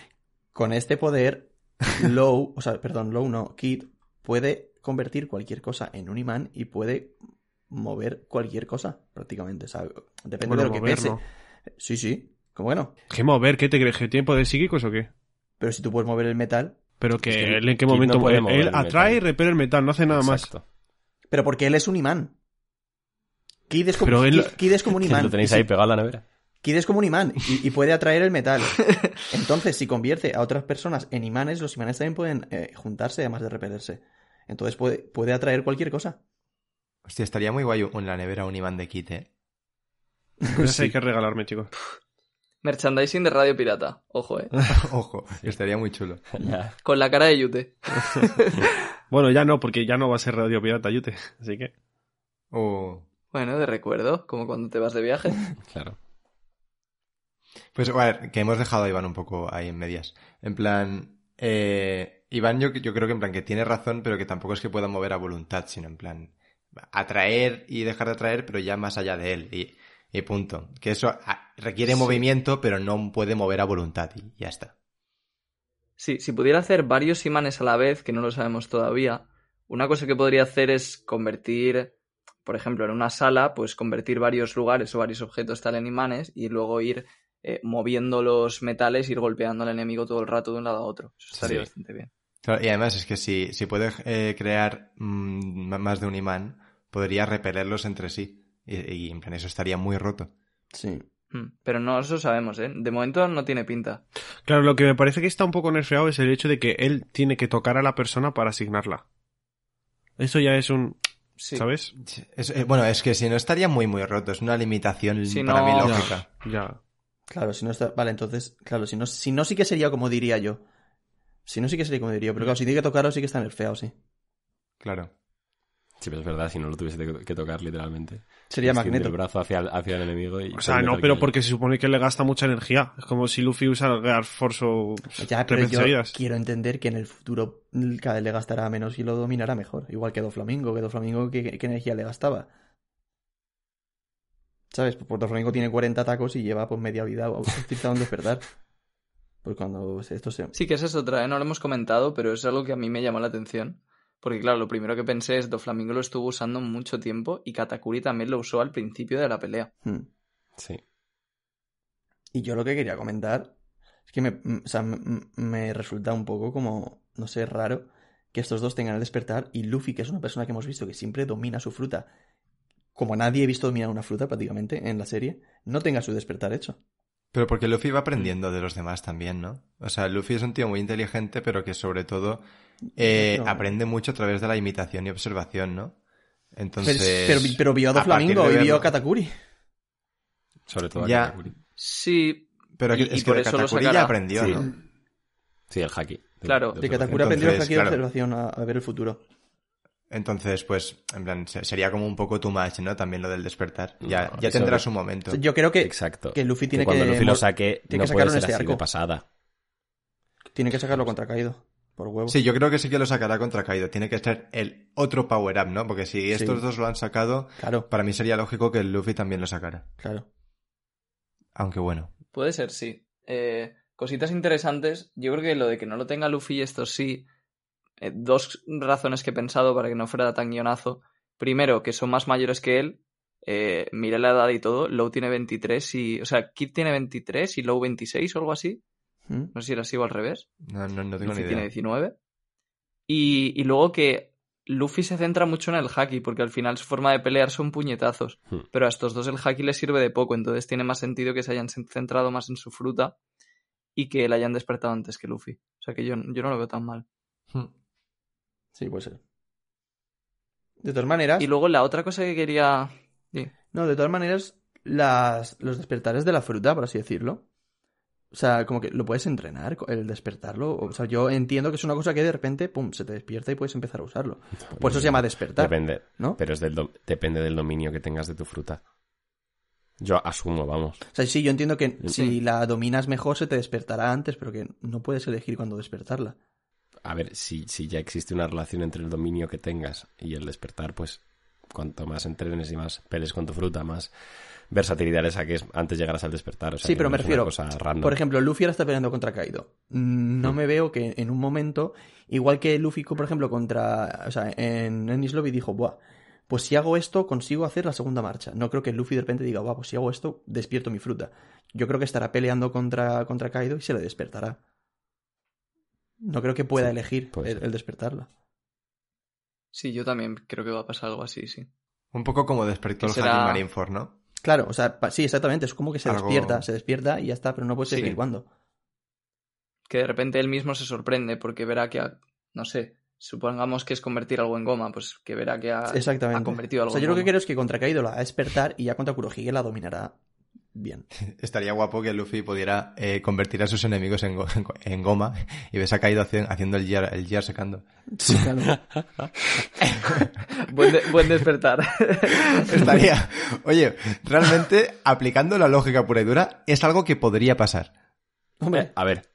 con este poder, Low, o sea, perdón, Low no, Kid puede convertir cualquier cosa en un imán y puede mover cualquier cosa, prácticamente. O sea, depende bueno, de lo que pese. ¿no? Sí, sí, como bueno. ¿Qué mover? ¿Qué te crees? ¿Que tiene poder psíquicos o qué? Pero si tú puedes mover el metal, Pero que Es que él en qué no momento puede mover él el atrae y repele el metal, no hace nada más. Pero porque él es un imán. Kid es como, Pero él- Kid- Kid es como un imán. lo tenéis ahí pegado a la nevera. Kid es como un imán y, y puede atraer el metal. Entonces, si convierte a otras personas en imanes, los imanes también pueden eh, juntarse además de repelerse. Entonces puede, puede atraer cualquier cosa. Hostia, estaría muy guay en la nevera un imán de kit, ¿eh? Pues hay que regalarme, chicos. Merchandising de Radio Pirata. Ojo, eh. Ojo, estaría muy chulo. Ya. Con la cara de Yute. Bueno, ya no, porque ya no va a ser Radio Pirata Yute. Así que. Oh. Bueno, de recuerdo, como cuando te vas de viaje. Claro. Pues, a ver, que hemos dejado a Iván un poco ahí en medias. En plan, eh, Iván yo, yo creo que en plan que tiene razón, pero que tampoco es que pueda mover a voluntad, sino en plan atraer y dejar de atraer, pero ya más allá de él. Y, y punto. Que eso ah, requiere movimiento, pero no puede mover a voluntad y ya está. Sí, si pudiera hacer varios imanes a la vez, que no lo sabemos todavía, una cosa que podría hacer es convertir, por ejemplo, en una sala, pues convertir varios lugares o varios objetos tal en imanes y luego ir eh, moviendo los metales, ir golpeando al enemigo todo el rato de un lado a otro. Eso estaría Sí. bastante bien. Claro, y además es que si, si puede eh, crear mm, más de un imán, podría repelerlos entre sí. Y, y en plan eso estaría muy roto. Sí. Hmm, Pero no eso sabemos, ¿eh? De momento no tiene pinta. Claro, lo que me parece que está un poco nerfeado es el hecho de que él tiene que tocar a la persona para asignarla. Eso ya es un... Sí. ¿Sabes? Es- eh, bueno, es que si no estaría muy, muy roto. Es una limitación Si para no- mí Ya. lógica. Ya. Claro, si no está. Vale, entonces, claro, si no, si no sí que sería como diría yo. Si no sí que sería como diría. Pero claro, si tiene que tocarlo sí que está nerfeado, sí. Claro. Sí, pero es verdad, si no lo tuviese que- tocar literalmente. Sería Magneto. el brazo hacia el, hacia el enemigo y... O sea, no, pero porque se supone que le gasta mucha energía. Es como si Luffy usa el Gear Force o Ya, pero yo seguidas. quiero entender que en el futuro cada vez le gastará menos y lo dominará mejor. Igual que Doflamingo, que Doflamingo, ¿qué, qué energía le gastaba? ¿Sabes? Pues Doflamingo tiene 40 tacos y lleva pues media vida utilizando un despertar. Pues cuando esto se... Sí, que esa es otra, ¿eh? No lo hemos comentado, pero es algo que a mí me llamó la atención. Porque, claro, lo primero que pensé es Doflamingo lo estuvo usando mucho tiempo y Katakuri también lo usó al principio de la pelea. Hmm. Sí. Y yo lo que quería comentar es que me, mm, o sea, me resulta un poco como, no sé, raro que estos dos tengan el despertar y Luffy, que es una persona que hemos visto que siempre domina su fruta, como nadie he visto dominar una fruta prácticamente en la serie, no tenga su despertar hecho. Pero porque Luffy va aprendiendo de los demás también, ¿no? O sea, Luffy es un tío muy inteligente, pero que sobre todo eh, aprende mucho a través de la imitación y observación, ¿no? Pero, Entonces... pero, pero vio a a Doflamingo de y vio a Katakuri. Sobre todo a Ya. Katakuri. Sí, Pero Y- es y que por de eso lo Katakuri ya aprendió, Sí. ¿no? Sí, el haki. Claro. De observación. Katakuri aprendió el haki de observación a, a ver el futuro. Entonces, pues, en plan, se- sería como un poco too much, ¿no? También lo del despertar. Ya, No, ya eso tendrá de- su momento. Yo creo que Exacto. que Luffy tiene cuando que Luffy lo saque, tiene no que puede sacarlo en ser este así de arco. pasada. tiene que sacarlo contra Kaido. Por huevo. Sí, yo creo que sí que lo sacará contra Kaido. Tiene que ser el otro power up, ¿no? Porque si estos Sí. dos lo han sacado, Claro, para mí sería lógico que el Luffy también lo sacara. claro. Aunque bueno. puede ser, sí. Eh, cositas interesantes. Yo creo que lo de que no lo tenga Luffy y esto sí. Eh, dos razones que he pensado para que no fuera tan guionazo. Primero, que son más mayores que él. Eh, mira la edad y todo. Low tiene 23 y. O sea, Kid tiene 23 y Low 26 o algo así. ¿Mm? No sé si era así o al revés. No, no, no tengo Luffy ni tiene idea. 19. Y, y luego que Luffy se centra mucho en el haki, porque al final su forma de pelear son puñetazos. Hmm. Pero a estos dos el haki les sirve de poco, entonces tiene más sentido que se hayan centrado más en su fruta y que la hayan despertado antes que Luffy. O sea que yo, yo no lo veo tan mal. Hmm. Sí, puede ser. De todas maneras, Y luego la otra cosa que quería... sí. no, de todas maneras, las, los despertares de la fruta, por así decirlo. O sea, como que lo puedes entrenar, el despertarlo. O sea, yo entiendo que es una cosa que de repente, pum, se te despierta y puedes empezar a usarlo. Por eso se llama despertar. Depende. ¿no? Pero es del depende del dominio que tengas de tu fruta. Yo asumo, vamos. O sea, sí, yo entiendo que Sí. si la dominas mejor se te despertará antes, pero que no puedes elegir cuándo despertarla. A ver, si, si ya existe una relación entre el dominio que tengas y el despertar, pues cuanto más entrenes y más pelees con tu fruta, más versatilidad le saques antes llegarás al despertar. O sea, Sí, que pero no me es refiero, cosa random. Por ejemplo, Luffy ahora está peleando contra Kaido. Mm, No me veo que en un momento, igual que Luffy, por ejemplo, contra. O sea, en Ennis Lobby dijo, Buah, pues si hago esto, consigo hacer la segunda marcha. No creo que Luffy de repente diga, Buah, pues si hago esto, despierto mi fruta. Yo creo que estará peleando contra, contra Kaido y se le despertará. No creo que pueda Sí, elegir puede el, despertarla. Sí, yo también creo que va a pasar algo así, sí. Un poco como despertó el será- Marineford, ¿no? Claro, o sea, sí, exactamente. Es como que se Algo- despierta, se despierta y ya está, pero no puedes Sí. elegir cuándo. Que de repente él mismo se sorprende porque verá que ha... No sé, supongamos que es convertir algo en goma, pues que verá que ha, Exactamente. ha convertido algo o sea, yo lo que creo es que contra Kaido la va a despertar y ya contra Kurohige la dominará bien. Estaría guapo que Luffy pudiera eh, convertir a sus enemigos en, go- en go- en goma y ves a Kaido haci- haciendo el gear, el gear secando. Sí, claro. Buen, de- buen despertar. Estaría... Oye, realmente, aplicando la lógica pura y dura, es algo que podría pasar. Hombre, A ver,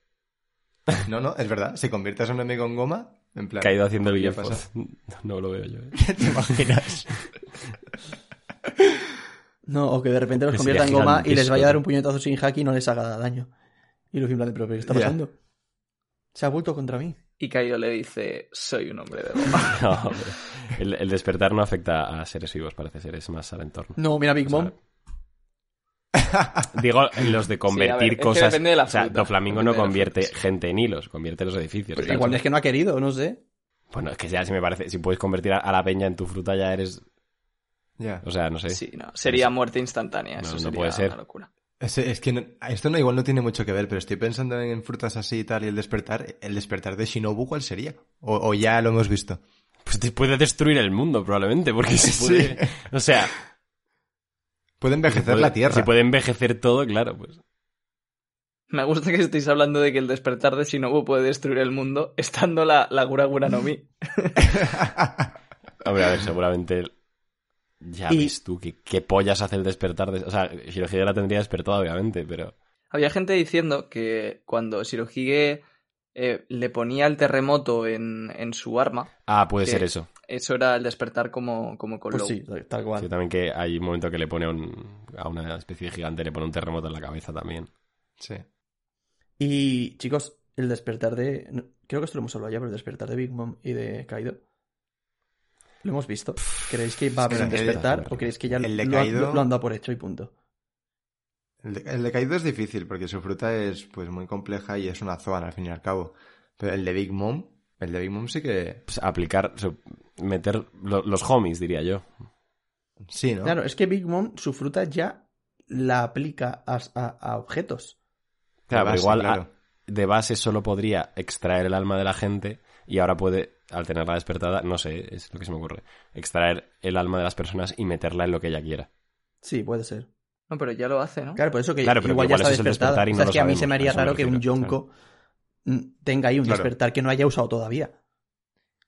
No, no, es verdad. Si conviertes a un enemigo en goma, en plan... caído haciendo el Gear. No lo veo yo. ¿eh? ¿Te imaginas? No, o que de repente los convierta en goma y les vaya a dar un puñetazo sin hack y no les haga daño. Y Luffy en plan de, pero ¿qué está Ya. pasando? Se ha vuelto contra mí. y Kaido le dice, soy un hombre de goma. No, hombre. el, el despertar no afecta a seres vivos, parece ser, es más al entorno. No, mira Big O sea, Mom. Digo, los de Sí, convertir ver, es que cosas. depende de la o sea, fruta, Doflamingo no convierte fruta, sí. gente en hilos, convierte los edificios. Pero claro. igual es que no ha querido, no sé. Bueno, es que ya si me parece, si puedes convertir a la peña en tu fruta ya eres, Ya. o sea, no sé. Sí, no, sería muerte instantánea. No, Eso no sería puede ser. una locura. Es, es que no- esto no igual no tiene mucho que ver, pero estoy pensando en frutas así y tal y el despertar. ¿El despertar de Shinobu cuál sería? O, o ya lo hemos visto. Pues te puede destruir el mundo, probablemente, porque se puede... O sea... Puede envejecer puede- la Tierra. Si puede envejecer todo, claro, pues... Me gusta que estéis hablando de que el despertar de Shinobu puede destruir el mundo, estando la, la Gura Gura no Mi. Hombre, a ver, seguramente... Ya Y- ves tú, ¿qué, qué pollas hace el despertar de... O sea, Shirohige la tendría despertada, obviamente, pero... Había gente diciendo que cuando Shirohige eh, le ponía el terremoto en, en su arma, Ah, puede ser eso. eso era el despertar como, como con Pues sí, tal cual. Sí, también que hay un momento que le pone un, a una especie de gigante, le pone un terremoto en la cabeza también. Sí. Y chicos, el despertar de. creo que esto lo hemos hablado ya, pero el despertar de Big Mom y de Kaido. ¿Lo hemos visto? ¿Creéis que va a haber un despertar o creéis que ya el de lo, han- lo han dado por hecho y punto? El, de, el de Kaido es difícil porque su fruta es pues muy compleja y es una zoan al fin y al cabo. Pero el de Big Mom, el de Big Mom sí que... Pues aplicar, o sea, meter lo- los homies, diría yo. Sí, ¿no? Claro, es que Big Mom su fruta ya la aplica a, a- a objetos. Claro, pero igual claro. a- de base solo podría extraer el alma de la gente y ahora puede, al tenerla despertada, no sé, es lo que se me ocurre, extraer el alma de las personas y meterla en lo que ella quiera. Sí, puede ser. No, pero ya lo hace, ¿no? Claro, por eso que Claro, pero igual que ya está ese es despertada. despertar y O no sea, es lo que a mí se me haría me raro que un Yonko tenga ahí un Claro. despertar que no haya usado todavía.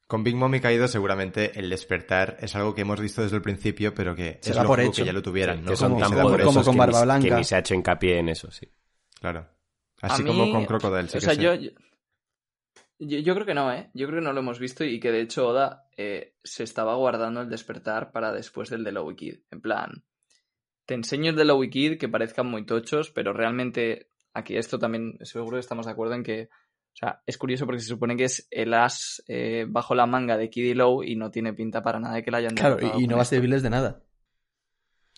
Con Big Mom y Kaido seguramente el despertar es algo que hemos visto desde el principio, pero que Se es por hecho. que ya lo tuvieran, ¿no? que son Como- tan se da por poderosos como con que Barba Blanca. que ni se ha hecho hincapié en eso, sí. Claro. Así como con Crocodile, sí o que sea, sí. yo, yo, yo creo que no, ¿eh? Yo creo que no lo hemos visto y que de hecho Oda eh, se estaba guardando el despertar para después del de Lowy Kid. En plan, te enseño el de Lowy Kid que parezcan muy tochos, pero realmente aquí esto también seguro que estamos de acuerdo en que, o sea, es curioso porque se supone que es el as eh, bajo la manga de Kid y Low y no tiene pinta para nada de que la hayan Claro, y, y no va a servirles de nada.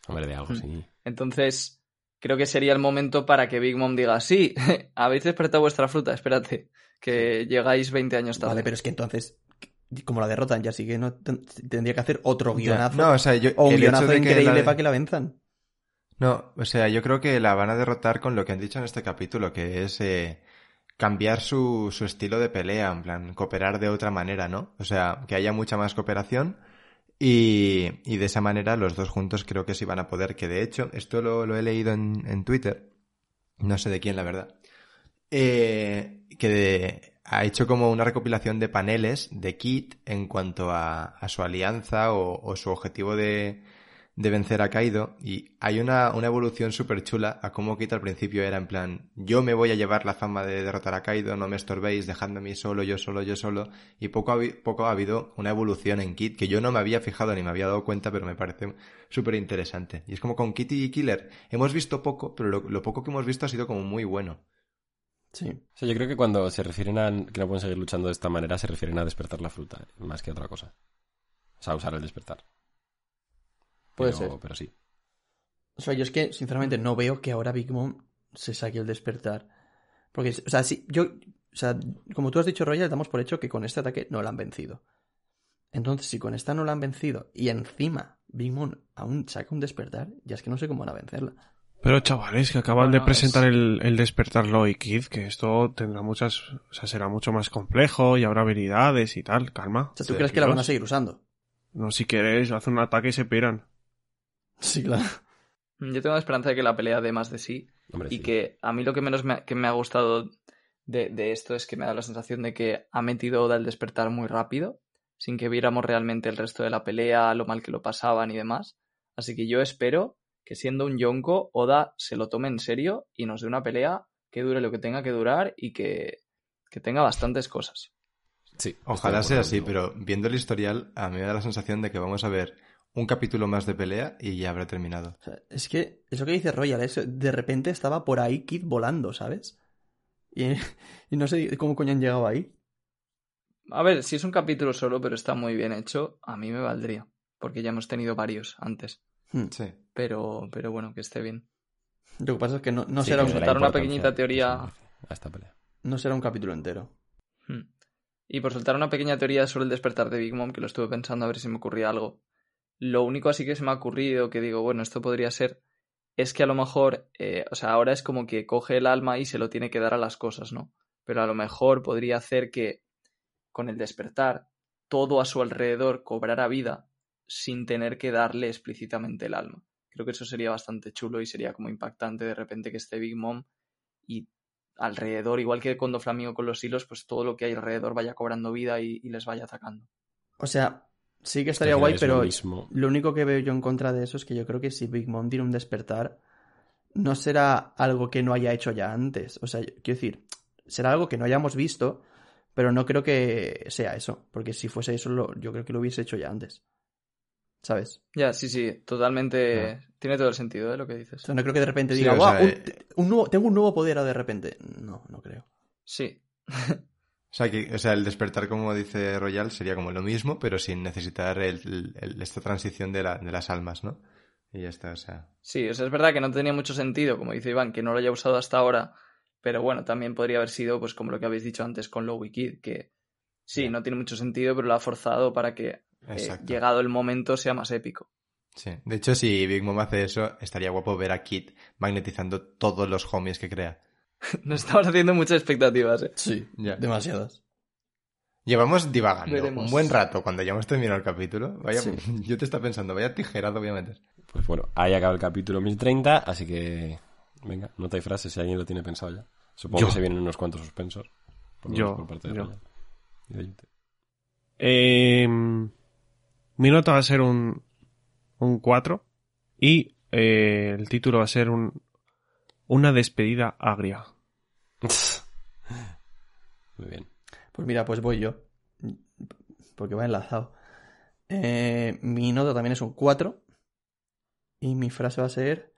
Hombre, de algo, Mm. sí. Entonces, creo que sería el momento para que Big Mom diga, sí, habéis despertado vuestra fruta, espérate, que llegáis 20 años tarde. Vale, pero es que entonces, como la derrotan, ya sí que no ten- tendría que hacer otro guionazo. No, o sea, yo, o un guionazo increíble la- para que la venzan. No, o sea, yo creo que la van a derrotar con lo que han dicho en este capítulo, que es eh, cambiar su, su estilo de pelea, en plan, cooperar de otra manera, ¿no? O sea, que haya mucha más cooperación y, y de esa manera los dos juntos creo que sí van a poder, que de hecho, esto lo, lo he leído en, en Twitter, no sé de quién la verdad, eh, que ha hecho como una recopilación de paneles de Kit en cuanto a, su alianza o, su objetivo de, vencer a Kaido. Y hay una, una evolución súper chula a cómo Kit al principio era en plan yo me voy a llevar la fama de derrotar a Kaido, no me estorbéis, dejadme a mí solo, yo solo, yo solo y poco poco ha habido una evolución en Kit que yo no me había fijado ni me había dado cuenta pero me parece súper interesante y es como con Kitty y Killer. Hemos visto poco pero lo poco que hemos visto ha sido como muy bueno Sí. O sea, yo creo que cuando se refieren a que no pueden seguir luchando de esta manera, se refieren a despertar la fruta, más que a otra cosa. O sea, usar el despertar. Puede Pero- ser. Pero sí. O sea, yo es que, sinceramente, no veo que ahora Big Mom se saque el despertar. Porque, o sea, si yo, o sea, como tú has dicho, Royal, damos por hecho que con este ataque no la han vencido. Entonces, si con esta no la han vencido y encima Big Mom aún saca un despertar, ya es que no sé cómo van a vencerla. Pero chavales, que acaban Bueno, de presentar es- el, el despertar Loy Kid, que esto tendrá muchas, o sea, será mucho más complejo y habrá habilidades y tal, calma. O sea, ¿tú crees que la van a seguir usando? No, si queréis, hacen un ataque y se piran. Sí, claro. Yo tengo la esperanza de que la pelea dé más de sí Hombre, y sí. que a mí lo que menos me, ha- que me ha gustado de, de esto es que me da la sensación de que ha metido Oda el despertar muy rápido, sin que viéramos realmente el resto de la pelea, lo mal que lo pasaban y demás. Así que yo espero que siendo un Yonko, Oda se lo tome en serio y nos dé una pelea que dure lo que tenga que durar y que, que tenga bastantes cosas. Sí, Ojalá sea así, pero viendo el historial, a mí me da la sensación de que vamos a ver un capítulo más de pelea y ya habrá terminado. O sea, es que eso que dice Royal es de repente estaba por ahí Kid volando, ¿sabes? Y, y no sé cómo coño han llegado ahí. A ver, si es un capítulo solo, pero está muy bien hecho, a mí me valdría, porque ya hemos tenido varios antes. Hmm. Sí. Pero, pero bueno, que esté bien. Lo que pasa es que no, no Sí, será que un, soltar una pequeñita teoría- A esta pelea. no será un capítulo entero. Hmm. Y por soltar una pequeña teoría sobre el despertar de Big Mom, que lo estuve pensando a ver si me ocurría algo. Lo único así que se me ha ocurrido, que digo, bueno, esto podría ser, es que a lo mejor, eh, o sea, ahora es como que coge el alma y se lo tiene que dar a las cosas, ¿no? Pero a lo mejor podría hacer que con el despertar todo a su alrededor cobrara vida sin tener que darle explícitamente el alma. Creo que eso sería bastante chulo y sería como impactante de repente que esté Big Mom y alrededor, igual que cuando Flamingo con los hilos, pues todo lo que hay alrededor vaya cobrando vida y, y les vaya atacando. O sea, sí que estaría guay, es pero lo mismo. lo único que veo yo en contra de eso es que yo creo que si Big Mom tiene un despertar, no será algo que no haya hecho ya antes. O sea, quiero decir, será algo que no hayamos visto, pero no creo que sea eso. Porque si fuese eso, lo- yo creo que lo hubiese hecho ya antes. ¿Sabes? Ya, sí, sí, totalmente. Tiene todo el sentido de lo que O dices. sea, no creo que de repente Sí, diga, o "Guau, sea, un- eh, un nuevo- tengo un nuevo poder de repente. No, no creo. Sí, O sea, que, o sea, el despertar, como dice Royal, sería como lo mismo, pero sin necesitar el- el- esta transición de, la- de las almas, ¿no? Y ya está, o sea. sí, o sea, es verdad que no tenía mucho sentido, como dice Iván, que no lo haya usado hasta ahora, pero bueno, también podría haber sido, pues como lo que habéis dicho antes con Lowy Kid, que sí, no tiene mucho sentido, pero lo ha forzado para que, eh, llegado el momento, sea más épico. Sí. De hecho, si Big Mom hace eso, estaría guapo ver a Kid magnetizando todos los homies que crea. Nos estamos haciendo muchas expectativas, ¿eh? Sí, Ya. demasiadas. Llevamos divagando Veremos. un buen rato cuando ya hemos terminado el capítulo. Vaya, Sí. Yo te estaba pensando, vaya tijerado voy a meter. Pues bueno, ahí acaba el capítulo 1030, así que venga, nota y frase si alguien lo tiene pensado ya. Supongo Yo. que se vienen unos cuantos suspensos. Por lo Yo, menos por parte de yo. Y de. Eh, mi nota va a ser un, un 4 y eh, el título va a ser un, una despedida agria. Muy bien. Pues mira, pues voy yo. Porque va enlazado. Eh, mi nota también es un 4. Y mi frase va a ser: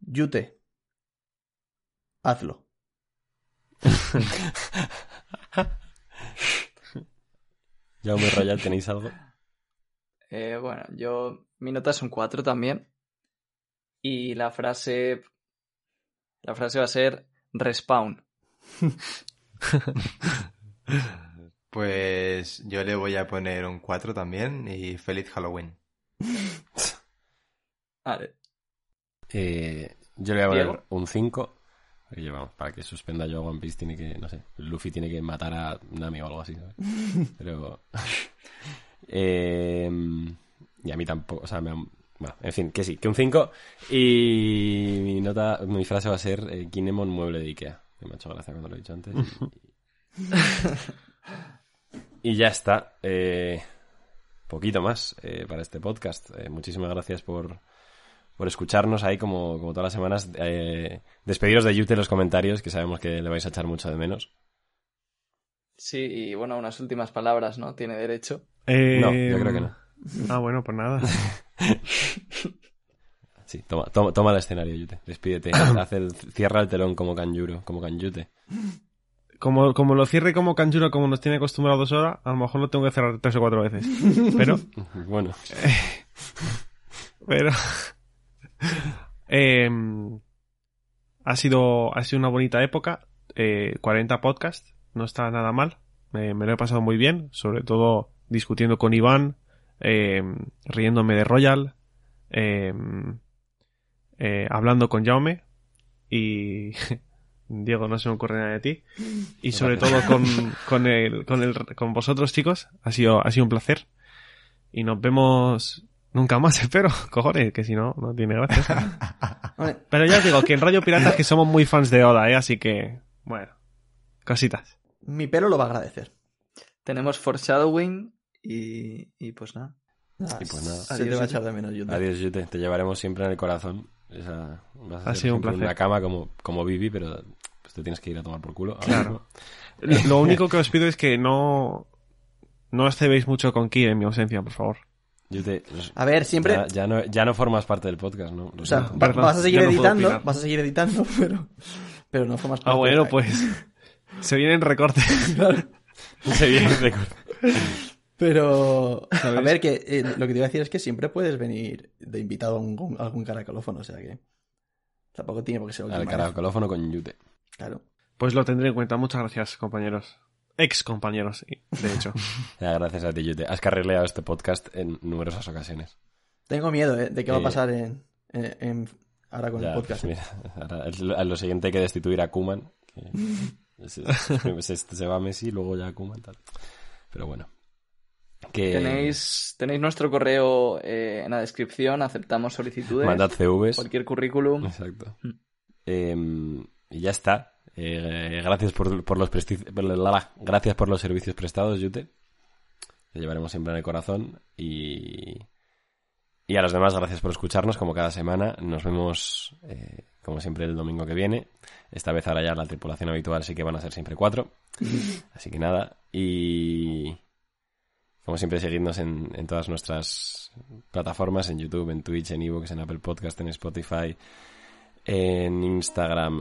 Yute. Hazlo. Jaume Royal, ¿tenéis algo? Eh, bueno, yo. Mi nota es un 4 también. Y la frase. La frase va a ser respawn. Pues yo le voy a poner un 4 también y feliz Halloween. Vale. Eh, yo le voy a poner Diego. un 5. Porque, vamos, para que suspenda yo a One Piece tiene que, no sé, Luffy tiene que matar a Nami o algo así, ¿sabes? Pero... eh, y a mí tampoco, o sea, me han- Bueno, en fin, que sí, que un 5. Y mi nota, mi frase va a ser eh, Kinemon mueble de Ikea. Me ha hecho gracia cuando lo he dicho antes. Y, ya está. Eh, poquito más eh, para este podcast. Eh, muchísimas gracias por, por escucharnos ahí como, como todas las semanas. Despediros de Yute en los comentarios, que sabemos que le vais a echar mucho de menos. Sí, y bueno, unas últimas palabras, ¿no? Tiene derecho. Eh, No, yo creo que no. Ah, bueno, pues nada. Sí, toma, toma, toma el escenario, Yute. Despídete. Haz el, cierra el telón como Kanjuro, como Kanjute. Como, como lo cierre como Kanjuro, como nos tiene acostumbrados ahora, a lo mejor lo tengo que cerrar tres o cuatro veces. Pero, Bueno, pero. em, ha, sido, ha sido una bonita época. eh, 40 podcasts, no está nada mal. Me, me lo he pasado muy bien, sobre todo discutiendo con Iván, em, riéndome de Royal, em, eh, hablando con Jaume y. Diego, no se me ocurre nada de ti. Y sobre todo con, con, el, con, el, con vosotros, chicos. Ha sido, ha sido un placer. Y nos vemos nunca más, espero. Cojones, que si no, no tiene gracia. Pero ya os digo que en Rollo Piratas que somos muy fans de Oda, ¿eh? Así que, bueno, cositas. mi pelo lo va a agradecer. Tenemos foreshadowing y, y pues nada. Ah, Y pues nada. Se Adiós, te va a echar de menos, Yute. adiós, Yute. Te llevaremos siempre en el corazón. Esa, vas a Ha sido un en placer. una cama como, como Vivi, pero pues te tienes que ir a tomar por culo. Claro. mismo. Lo único que os pido es que no, no os cebéis mucho con Ki en mi ausencia, por favor. A ver, siempre. ya, ya no, ya no formas parte del podcast, ¿no? Lo O sea, siento. va- Perdón, vas a seguir no editando, vas a seguir editando, pero, pero no formas Ah, parte bueno, de- pues se vienen recortes. Pero, a ver, que eh, lo que te iba a decir es que siempre puedes venir de invitado a un- a algún caracolófono, o sea que tampoco tiene por qué ser Al caracolófono con Yute. Claro. Pues lo tendré en cuenta. Muchas gracias, compañeros. Ex compañeros, de hecho. Gracias a ti, Yute. Has carrileado este podcast en numerosas ocasiones. Tengo miedo eh, de qué va a Eh, pasar en, en- en- ahora con Ya, el podcast. pues mira, ahora es lo- a lo siguiente hay que destituir a Kuman. Se, se- se va Messi, luego ya Kuman tal. Pero bueno. Que Tenéis, tenéis nuestro correo eh, en la descripción, aceptamos solicitudes, mandad CVs. cualquier currículum. Exacto. Mm. Eh, y ya está. Eh, gracias por, por los gracias por los servicios prestados, Yute. Te llevaremos siempre en el corazón y y a los demás gracias por escucharnos como cada semana. Nos vemos eh, como siempre el domingo que viene. Esta vez ahora ya la tripulación habitual sí que van a ser siempre cuatro. Así que nada y como siempre seguidnos en, en todas nuestras plataformas en YouTube, en Twitch, en Evox, en Apple Podcast, en Spotify en Instagram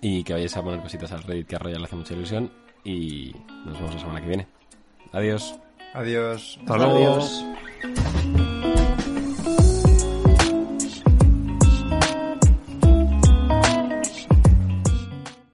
y que vayáis a poner cositas al Reddit que a Royal le hace mucha ilusión y nos vemos la semana que viene. Adiós. Adiós. Hasta luego. Adiós.